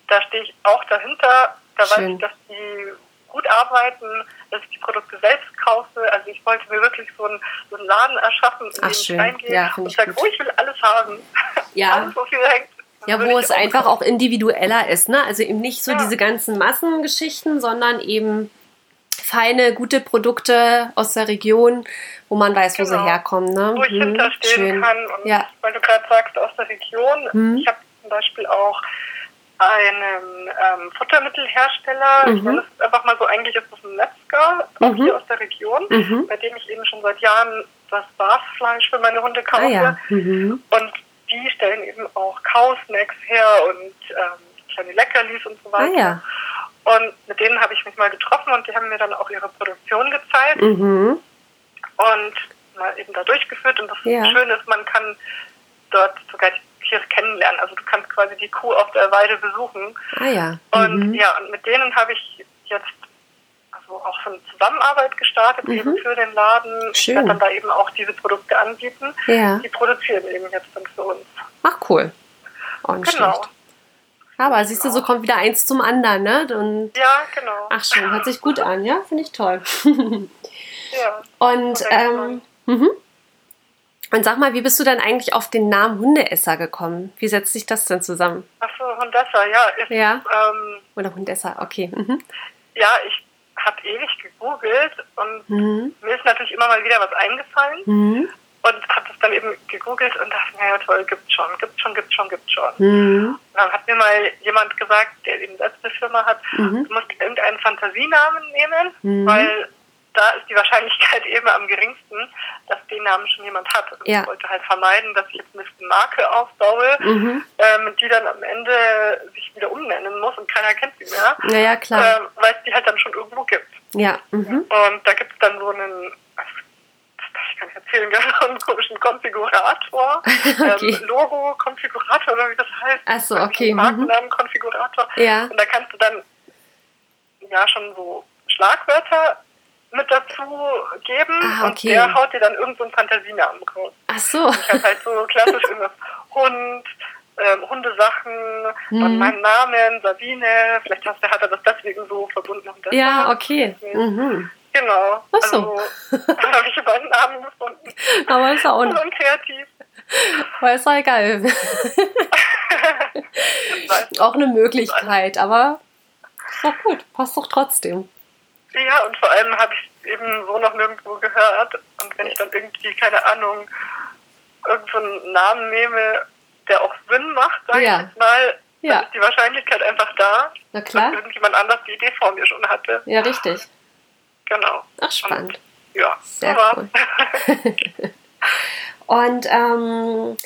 [SPEAKER 2] da stehe ich auch dahinter. Da
[SPEAKER 1] schön.
[SPEAKER 2] weiß ich, dass die gut arbeiten, dass ich die Produkte selbst kaufe. Also ich wollte mir wirklich so einen, so einen Laden erschaffen, in
[SPEAKER 1] Ach,
[SPEAKER 2] dem
[SPEAKER 1] schön.
[SPEAKER 2] ich reingehe
[SPEAKER 1] ja,
[SPEAKER 2] und sage, oh, ich will alles haben. *laughs*
[SPEAKER 1] Ja.
[SPEAKER 2] alles, wofür hängt.
[SPEAKER 1] Ja, wo es einfach kaufen. auch individueller ist, ne? Also eben nicht so ja. diese ganzen Massengeschichten, sondern eben feine, gute Produkte aus der Region, wo man weiß, genau. wo sie genau. herkommen. Ne?
[SPEAKER 2] Wo ich hm, hinterstehen
[SPEAKER 1] schön.
[SPEAKER 2] kann. Und
[SPEAKER 1] ja.
[SPEAKER 2] weil du gerade sagst, aus der Region, hm. ich habe zum Beispiel auch einen ähm, Futtermittelhersteller, mhm. ich nenne es einfach mal so, eigentlich ist das ein Metzger, auch mhm. hier aus der Region,
[SPEAKER 1] mhm.
[SPEAKER 2] bei dem ich eben schon seit Jahren das Barfleisch für meine Hunde kaufe. Ah,
[SPEAKER 1] ja. Mhm.
[SPEAKER 2] Und die stellen eben auch Kausnacks her und ähm, kleine Leckerlis und so weiter.
[SPEAKER 1] Ah, ja.
[SPEAKER 2] Und mit denen habe ich mich mal getroffen und die haben mir dann auch ihre Produktion gezeigt
[SPEAKER 1] mhm.
[SPEAKER 2] und mal eben da durchgeführt. Und das
[SPEAKER 1] ja.
[SPEAKER 2] Schöne ist, man kann dort sogar die Tiere kennenlernen. Also du kannst quasi die Kuh auf der Weide besuchen.
[SPEAKER 1] Ah ja.
[SPEAKER 2] Und mhm. ja, und mit denen habe ich jetzt also auch so eine Zusammenarbeit gestartet, mhm. eben für den Laden.
[SPEAKER 1] Schön.
[SPEAKER 2] Ich werde dann da eben auch diese Produkte anbieten.
[SPEAKER 1] Ja.
[SPEAKER 2] Die produzieren eben jetzt dann für uns.
[SPEAKER 1] Ach cool. Nicht
[SPEAKER 2] genau.
[SPEAKER 1] Schlecht. Aber siehst du, so kommt wieder eins zum anderen, ne? Und
[SPEAKER 2] ja, genau.
[SPEAKER 1] Ach schön, hört sich gut an, ja? Finde ich toll. *laughs*
[SPEAKER 2] ja.
[SPEAKER 1] Und, ähm, mhm. Und sag mal, wie bist du denn eigentlich auf den Namen Hundeesser gekommen? Wie setzt sich das denn zusammen?
[SPEAKER 2] Ach so, Hundesser, ja. Ist,
[SPEAKER 1] ja.
[SPEAKER 2] Ähm,
[SPEAKER 1] Oder Hundesser, okay. Mhm.
[SPEAKER 2] Ja, ich habe ewig gegoogelt und
[SPEAKER 1] mhm.
[SPEAKER 2] mir ist natürlich immer mal wieder was eingefallen.
[SPEAKER 1] Mhm
[SPEAKER 2] und habe das dann eben gegoogelt und dachte, naja toll, gibt's schon, gibt's schon, gibt's schon, gibt's schon.
[SPEAKER 1] Mhm.
[SPEAKER 2] Dann hat mir mal jemand gesagt, der eben selbst eine Firma hat,
[SPEAKER 1] mhm.
[SPEAKER 2] du musst irgendeinen Fantasienamen nehmen,
[SPEAKER 1] mhm.
[SPEAKER 2] weil da ist die Wahrscheinlichkeit *laughs* eben am geringsten, dass den Namen schon jemand hat. Und
[SPEAKER 1] ja.
[SPEAKER 2] ich wollte halt vermeiden, dass ich jetzt eine Marke aufbaue,
[SPEAKER 1] mhm.
[SPEAKER 2] ähm, die dann am Ende sich wieder umnennen muss und keiner kennt sie mehr.
[SPEAKER 1] Ja, ja, klar.
[SPEAKER 2] Ähm, weil es die halt dann schon irgendwo gibt.
[SPEAKER 1] Ja. Mhm.
[SPEAKER 2] Und da gibt es dann so einen ich kann nicht erzählen, *laughs* so einen komischen Konfigurator, *laughs*
[SPEAKER 1] okay.
[SPEAKER 2] ähm, Logo-Konfigurator oder wie das heißt.
[SPEAKER 1] Achso, okay.
[SPEAKER 2] Mhm. Markennamen-Konfigurator.
[SPEAKER 1] Ja.
[SPEAKER 2] Und da kannst du dann ja schon so Schlagwörter mit dazu geben
[SPEAKER 1] ah, okay.
[SPEAKER 2] und der haut dir dann irgendeinen so Fantasienamen raus.
[SPEAKER 1] Ach so.
[SPEAKER 2] Ich habe halt so klassisch *laughs* irgendwas Hund, ähm, Hundesachen,
[SPEAKER 1] mhm.
[SPEAKER 2] dann meinen Namen, Sabine, vielleicht hat er das deswegen so verbunden.
[SPEAKER 1] ja, okay. Mhm.
[SPEAKER 2] Genau.
[SPEAKER 1] Ach so.
[SPEAKER 2] Also, *laughs* habe ich meinen Namen gefunden. *laughs*
[SPEAKER 1] Aber ist auch
[SPEAKER 2] nicht. kreativ.
[SPEAKER 1] Aber ist auch egal. auch eine Möglichkeit, aber ist doch gut. Passt doch trotzdem.
[SPEAKER 2] Ja, und vor allem habe ich es eben so noch nirgendwo gehört. Und wenn ich dann irgendwie, keine Ahnung, irgendeinen so Namen nehme, der auch Sinn macht, sage
[SPEAKER 1] ja.
[SPEAKER 2] ich jetzt mal,
[SPEAKER 1] ja.
[SPEAKER 2] dann ist die Wahrscheinlichkeit einfach da,
[SPEAKER 1] Na klar.
[SPEAKER 2] dass irgendjemand anders die Idee vor mir schon hatte.
[SPEAKER 1] Ja, richtig.
[SPEAKER 2] Genau.
[SPEAKER 1] Ach, spannend.
[SPEAKER 2] Und, ja,
[SPEAKER 1] sehr cool. *laughs* Und ähm,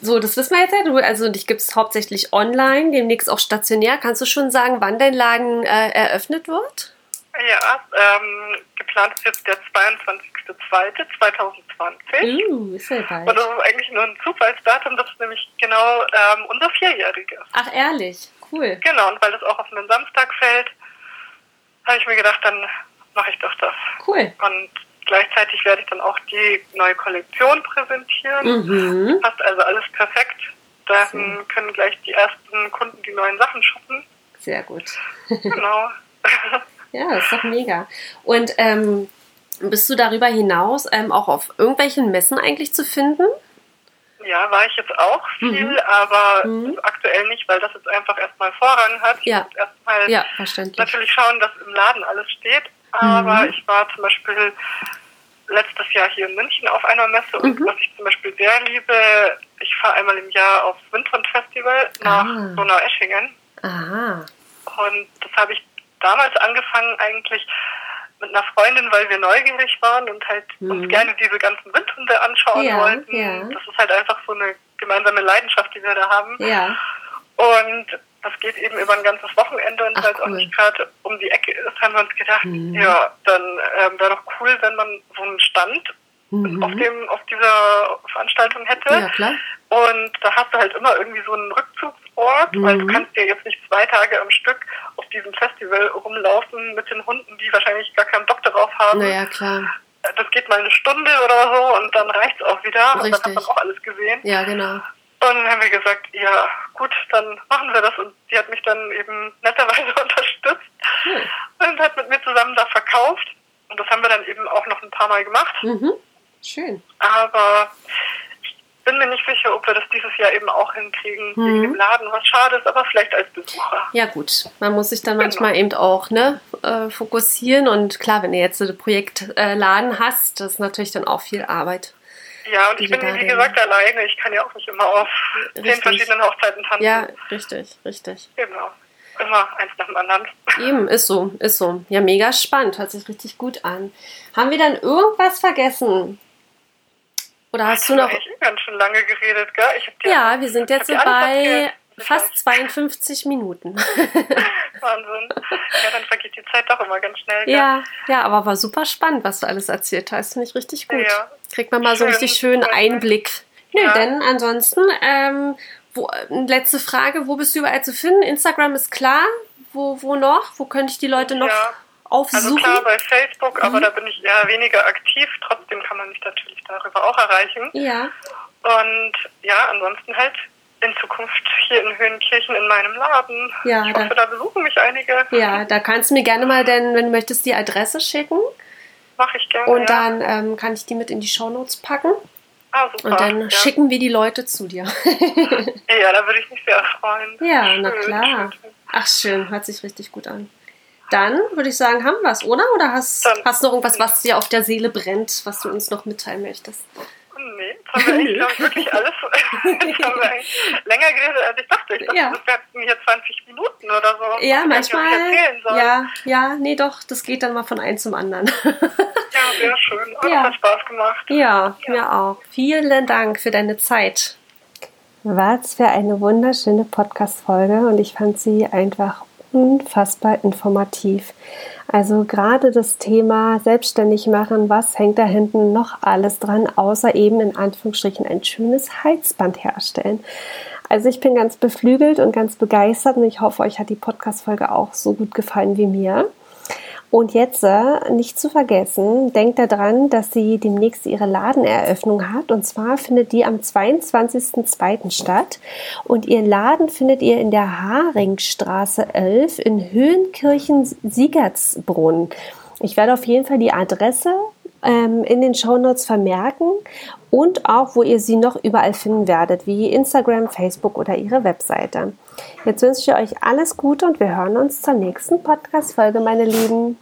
[SPEAKER 1] so, das wissen wir jetzt ja. Du, also dich gibt es hauptsächlich online, demnächst auch stationär. Kannst du schon sagen, wann dein Laden äh, eröffnet wird?
[SPEAKER 2] Ja, ähm, geplant ist jetzt der 22.02.2020.
[SPEAKER 1] Uh, ist ja bald.
[SPEAKER 2] Und das ist eigentlich nur ein Zufallsdatum, das ist nämlich genau ähm, unser Vierjähriges.
[SPEAKER 1] Ach, ehrlich? Cool.
[SPEAKER 2] Genau, und weil das auch auf einen Samstag fällt, habe ich mir gedacht, dann mache ich doch das.
[SPEAKER 1] Cool.
[SPEAKER 2] Und gleichzeitig werde ich dann auch die neue Kollektion präsentieren.
[SPEAKER 1] Mhm.
[SPEAKER 2] Passt also alles perfekt. Dann so. können gleich die ersten Kunden die neuen Sachen shoppen.
[SPEAKER 1] Sehr gut.
[SPEAKER 2] Genau. *laughs*
[SPEAKER 1] ja, das ist doch mega. Und ähm, bist du darüber hinaus ähm, auch auf irgendwelchen Messen eigentlich zu finden?
[SPEAKER 2] Ja, war ich jetzt auch viel, mhm. aber mhm. aktuell nicht, weil das jetzt einfach erstmal Vorrang hat.
[SPEAKER 1] Ja.
[SPEAKER 2] Ich erstmal
[SPEAKER 1] ja, verständlich.
[SPEAKER 2] natürlich schauen, dass im Laden alles steht. Aber mhm. ich war zum Beispiel letztes Jahr hier in München auf einer Messe und mhm. was ich zum Beispiel sehr liebe, ich fahre einmal im Jahr aufs Windhund Festival nach ah. Donau-Eschingen.
[SPEAKER 1] Aha.
[SPEAKER 2] Und das habe ich damals angefangen eigentlich mit einer Freundin, weil wir neugierig waren und halt mhm. uns gerne diese ganzen Windhunde anschauen
[SPEAKER 1] ja,
[SPEAKER 2] wollten.
[SPEAKER 1] Ja.
[SPEAKER 2] Das ist halt einfach so eine gemeinsame Leidenschaft, die wir da haben.
[SPEAKER 1] Ja.
[SPEAKER 2] Und das geht eben über ein ganzes Wochenende und es
[SPEAKER 1] cool.
[SPEAKER 2] auch nicht gerade um die Ecke ist, haben wir uns gedacht,
[SPEAKER 1] Mhm.
[SPEAKER 2] ja, dann ähm, wäre doch cool, wenn man so einen Stand
[SPEAKER 1] Mhm.
[SPEAKER 2] auf dem auf dieser Veranstaltung hätte.
[SPEAKER 1] Ja, klar.
[SPEAKER 2] Und da hast du halt immer irgendwie so einen Rückzugsort, weil du
[SPEAKER 1] Mhm.
[SPEAKER 2] kannst dir jetzt nicht zwei Tage am Stück auf diesem Festival rumlaufen mit den Hunden, die wahrscheinlich gar keinen Bock darauf haben.
[SPEAKER 1] Naja, klar.
[SPEAKER 2] Das geht mal eine Stunde oder so und dann reicht's auch wieder und dann hat
[SPEAKER 1] Richtig.
[SPEAKER 2] man auch alles gesehen.
[SPEAKER 1] Ja, genau.
[SPEAKER 2] Und dann haben wir gesagt, ja gut, dann machen wir das. Und die hat mich dann eben netterweise *laughs* unterstützt
[SPEAKER 1] Cool.
[SPEAKER 2] und hat mit mir zusammen da verkauft. Und das haben wir dann eben auch noch ein paar Mal gemacht.
[SPEAKER 1] Mhm. Schön.
[SPEAKER 2] Aber bin mir nicht sicher, ob wir das dieses Jahr eben auch hinkriegen
[SPEAKER 1] Mhm.
[SPEAKER 2] wegen dem Laden, was schade ist, aber vielleicht als Besucher.
[SPEAKER 1] Ja, gut. Man muss sich dann
[SPEAKER 2] Genau.
[SPEAKER 1] manchmal eben auch ne, äh, fokussieren. Und klar, wenn du jetzt so ein Projektladen hast, das ist natürlich dann auch viel Arbeit.
[SPEAKER 2] Ja, und ich bin, wie gesagt, alleine. Ich kann ja auch nicht immer auf zehn
[SPEAKER 1] Richtig.
[SPEAKER 2] verschiedenen Hochzeiten tanzen.
[SPEAKER 1] Ja, richtig, richtig.
[SPEAKER 2] Genau. Immer eins nach dem anderen.
[SPEAKER 1] Eben, ist so, ist so. Ja, mega spannend, hört sich richtig gut an. Haben wir dann irgendwas vergessen? Oder hast du noch.
[SPEAKER 2] Ich habe ganz schön lange geredet, gell? Dir,
[SPEAKER 1] Ja, wir sind jetzt so bei fast 52 Minuten. *laughs*
[SPEAKER 2] Wahnsinn. Ja, dann vergeht die Zeit doch immer ganz schnell. gell?
[SPEAKER 1] Ja, ja, aber war super spannend, was du alles erzählt hast. Finde ich richtig gut.
[SPEAKER 2] Ja.
[SPEAKER 1] Kriegt man mal so
[SPEAKER 2] Schön.
[SPEAKER 1] richtig schönen. Einblick. Nö,
[SPEAKER 2] Ja.
[SPEAKER 1] denn ansonsten, ähm, wo, letzte Frage, wo bist du überall zu finden? Instagram ist klar. Wo, wo noch? Wo könnte ich die Leute noch
[SPEAKER 2] Ja.
[SPEAKER 1] Aufsuchen?
[SPEAKER 2] Also klar bei Facebook, aber
[SPEAKER 1] Mhm.
[SPEAKER 2] da bin ich eher weniger aktiv. Trotzdem kann man mich natürlich darüber auch erreichen.
[SPEAKER 1] ja,
[SPEAKER 2] Und ja, ansonsten halt in Zukunft hier in Höhenkirchen in meinem Laden.
[SPEAKER 1] Ja,
[SPEAKER 2] ich
[SPEAKER 1] da-
[SPEAKER 2] hoffe, da besuchen mich einige.
[SPEAKER 1] ja, da kannst du mir gerne mal, denn, wenn du möchtest, die Adresse schicken.
[SPEAKER 2] Mache ich gerne.
[SPEAKER 1] Und
[SPEAKER 2] ja.
[SPEAKER 1] dann ähm, kann ich die mit in die Shownotes packen.
[SPEAKER 2] ah, super.
[SPEAKER 1] Und dann
[SPEAKER 2] ja.
[SPEAKER 1] schicken wir die Leute zu dir.
[SPEAKER 2] Ja, da würde ich mich sehr freuen.
[SPEAKER 1] ja, na
[SPEAKER 2] Schön,
[SPEAKER 1] klar.
[SPEAKER 2] schön, schön.
[SPEAKER 1] Ach, schön. Hört sich richtig gut an. Dann würde ich sagen, haben wir es, oder? Oder hast, du noch irgendwas, was dir auf der Seele brennt, was du uns noch mitteilen möchtest?
[SPEAKER 2] Nee, jetzt haben wir eigentlich, glaube ich, wirklich alles. *laughs* Jetzt haben wir eigentlich länger geredet, als ich dachte. Ich dachte,
[SPEAKER 1] Ja.
[SPEAKER 2] das wären hier 20 Minuten oder so.
[SPEAKER 1] Ja, manchmal. Ja, ja, nee, doch, das geht dann mal von einem zum anderen. *laughs*
[SPEAKER 2] ja, sehr schön. Oh,
[SPEAKER 1] Ja.
[SPEAKER 2] Das hat Spaß gemacht.
[SPEAKER 1] ja,
[SPEAKER 2] Ja.
[SPEAKER 1] mir auch. Vielen Dank für deine Zeit. Was für eine wunderschöne Podcast-Folge und ich fand sie einfach unfassbar informativ. Also gerade das Thema selbstständig machen, was hängt da hinten noch alles dran, außer eben in Anführungsstrichen ein schönes Halsband herstellen. Also ich bin ganz beflügelt und ganz begeistert und ich hoffe, euch hat die Podcast-Folge auch so gut gefallen wie mir. Und jetzt äh, nicht zu vergessen, denkt daran, dass sie demnächst ihre Ladeneröffnung hat. Und zwar findet die am 22.02. statt. Und ihr Laden findet ihr in der Haringstraße 11 in Höhenkirchen-Siegertsbrunn. Ich werde auf jeden Fall die Adresse ähm, in den Shownotes vermerken und auch, wo ihr sie noch überall finden werdet, wie Instagram, Facebook oder ihre Webseite. Jetzt wünsche ich euch alles Gute und wir hören uns zur nächsten Podcast-Folge, meine Lieben.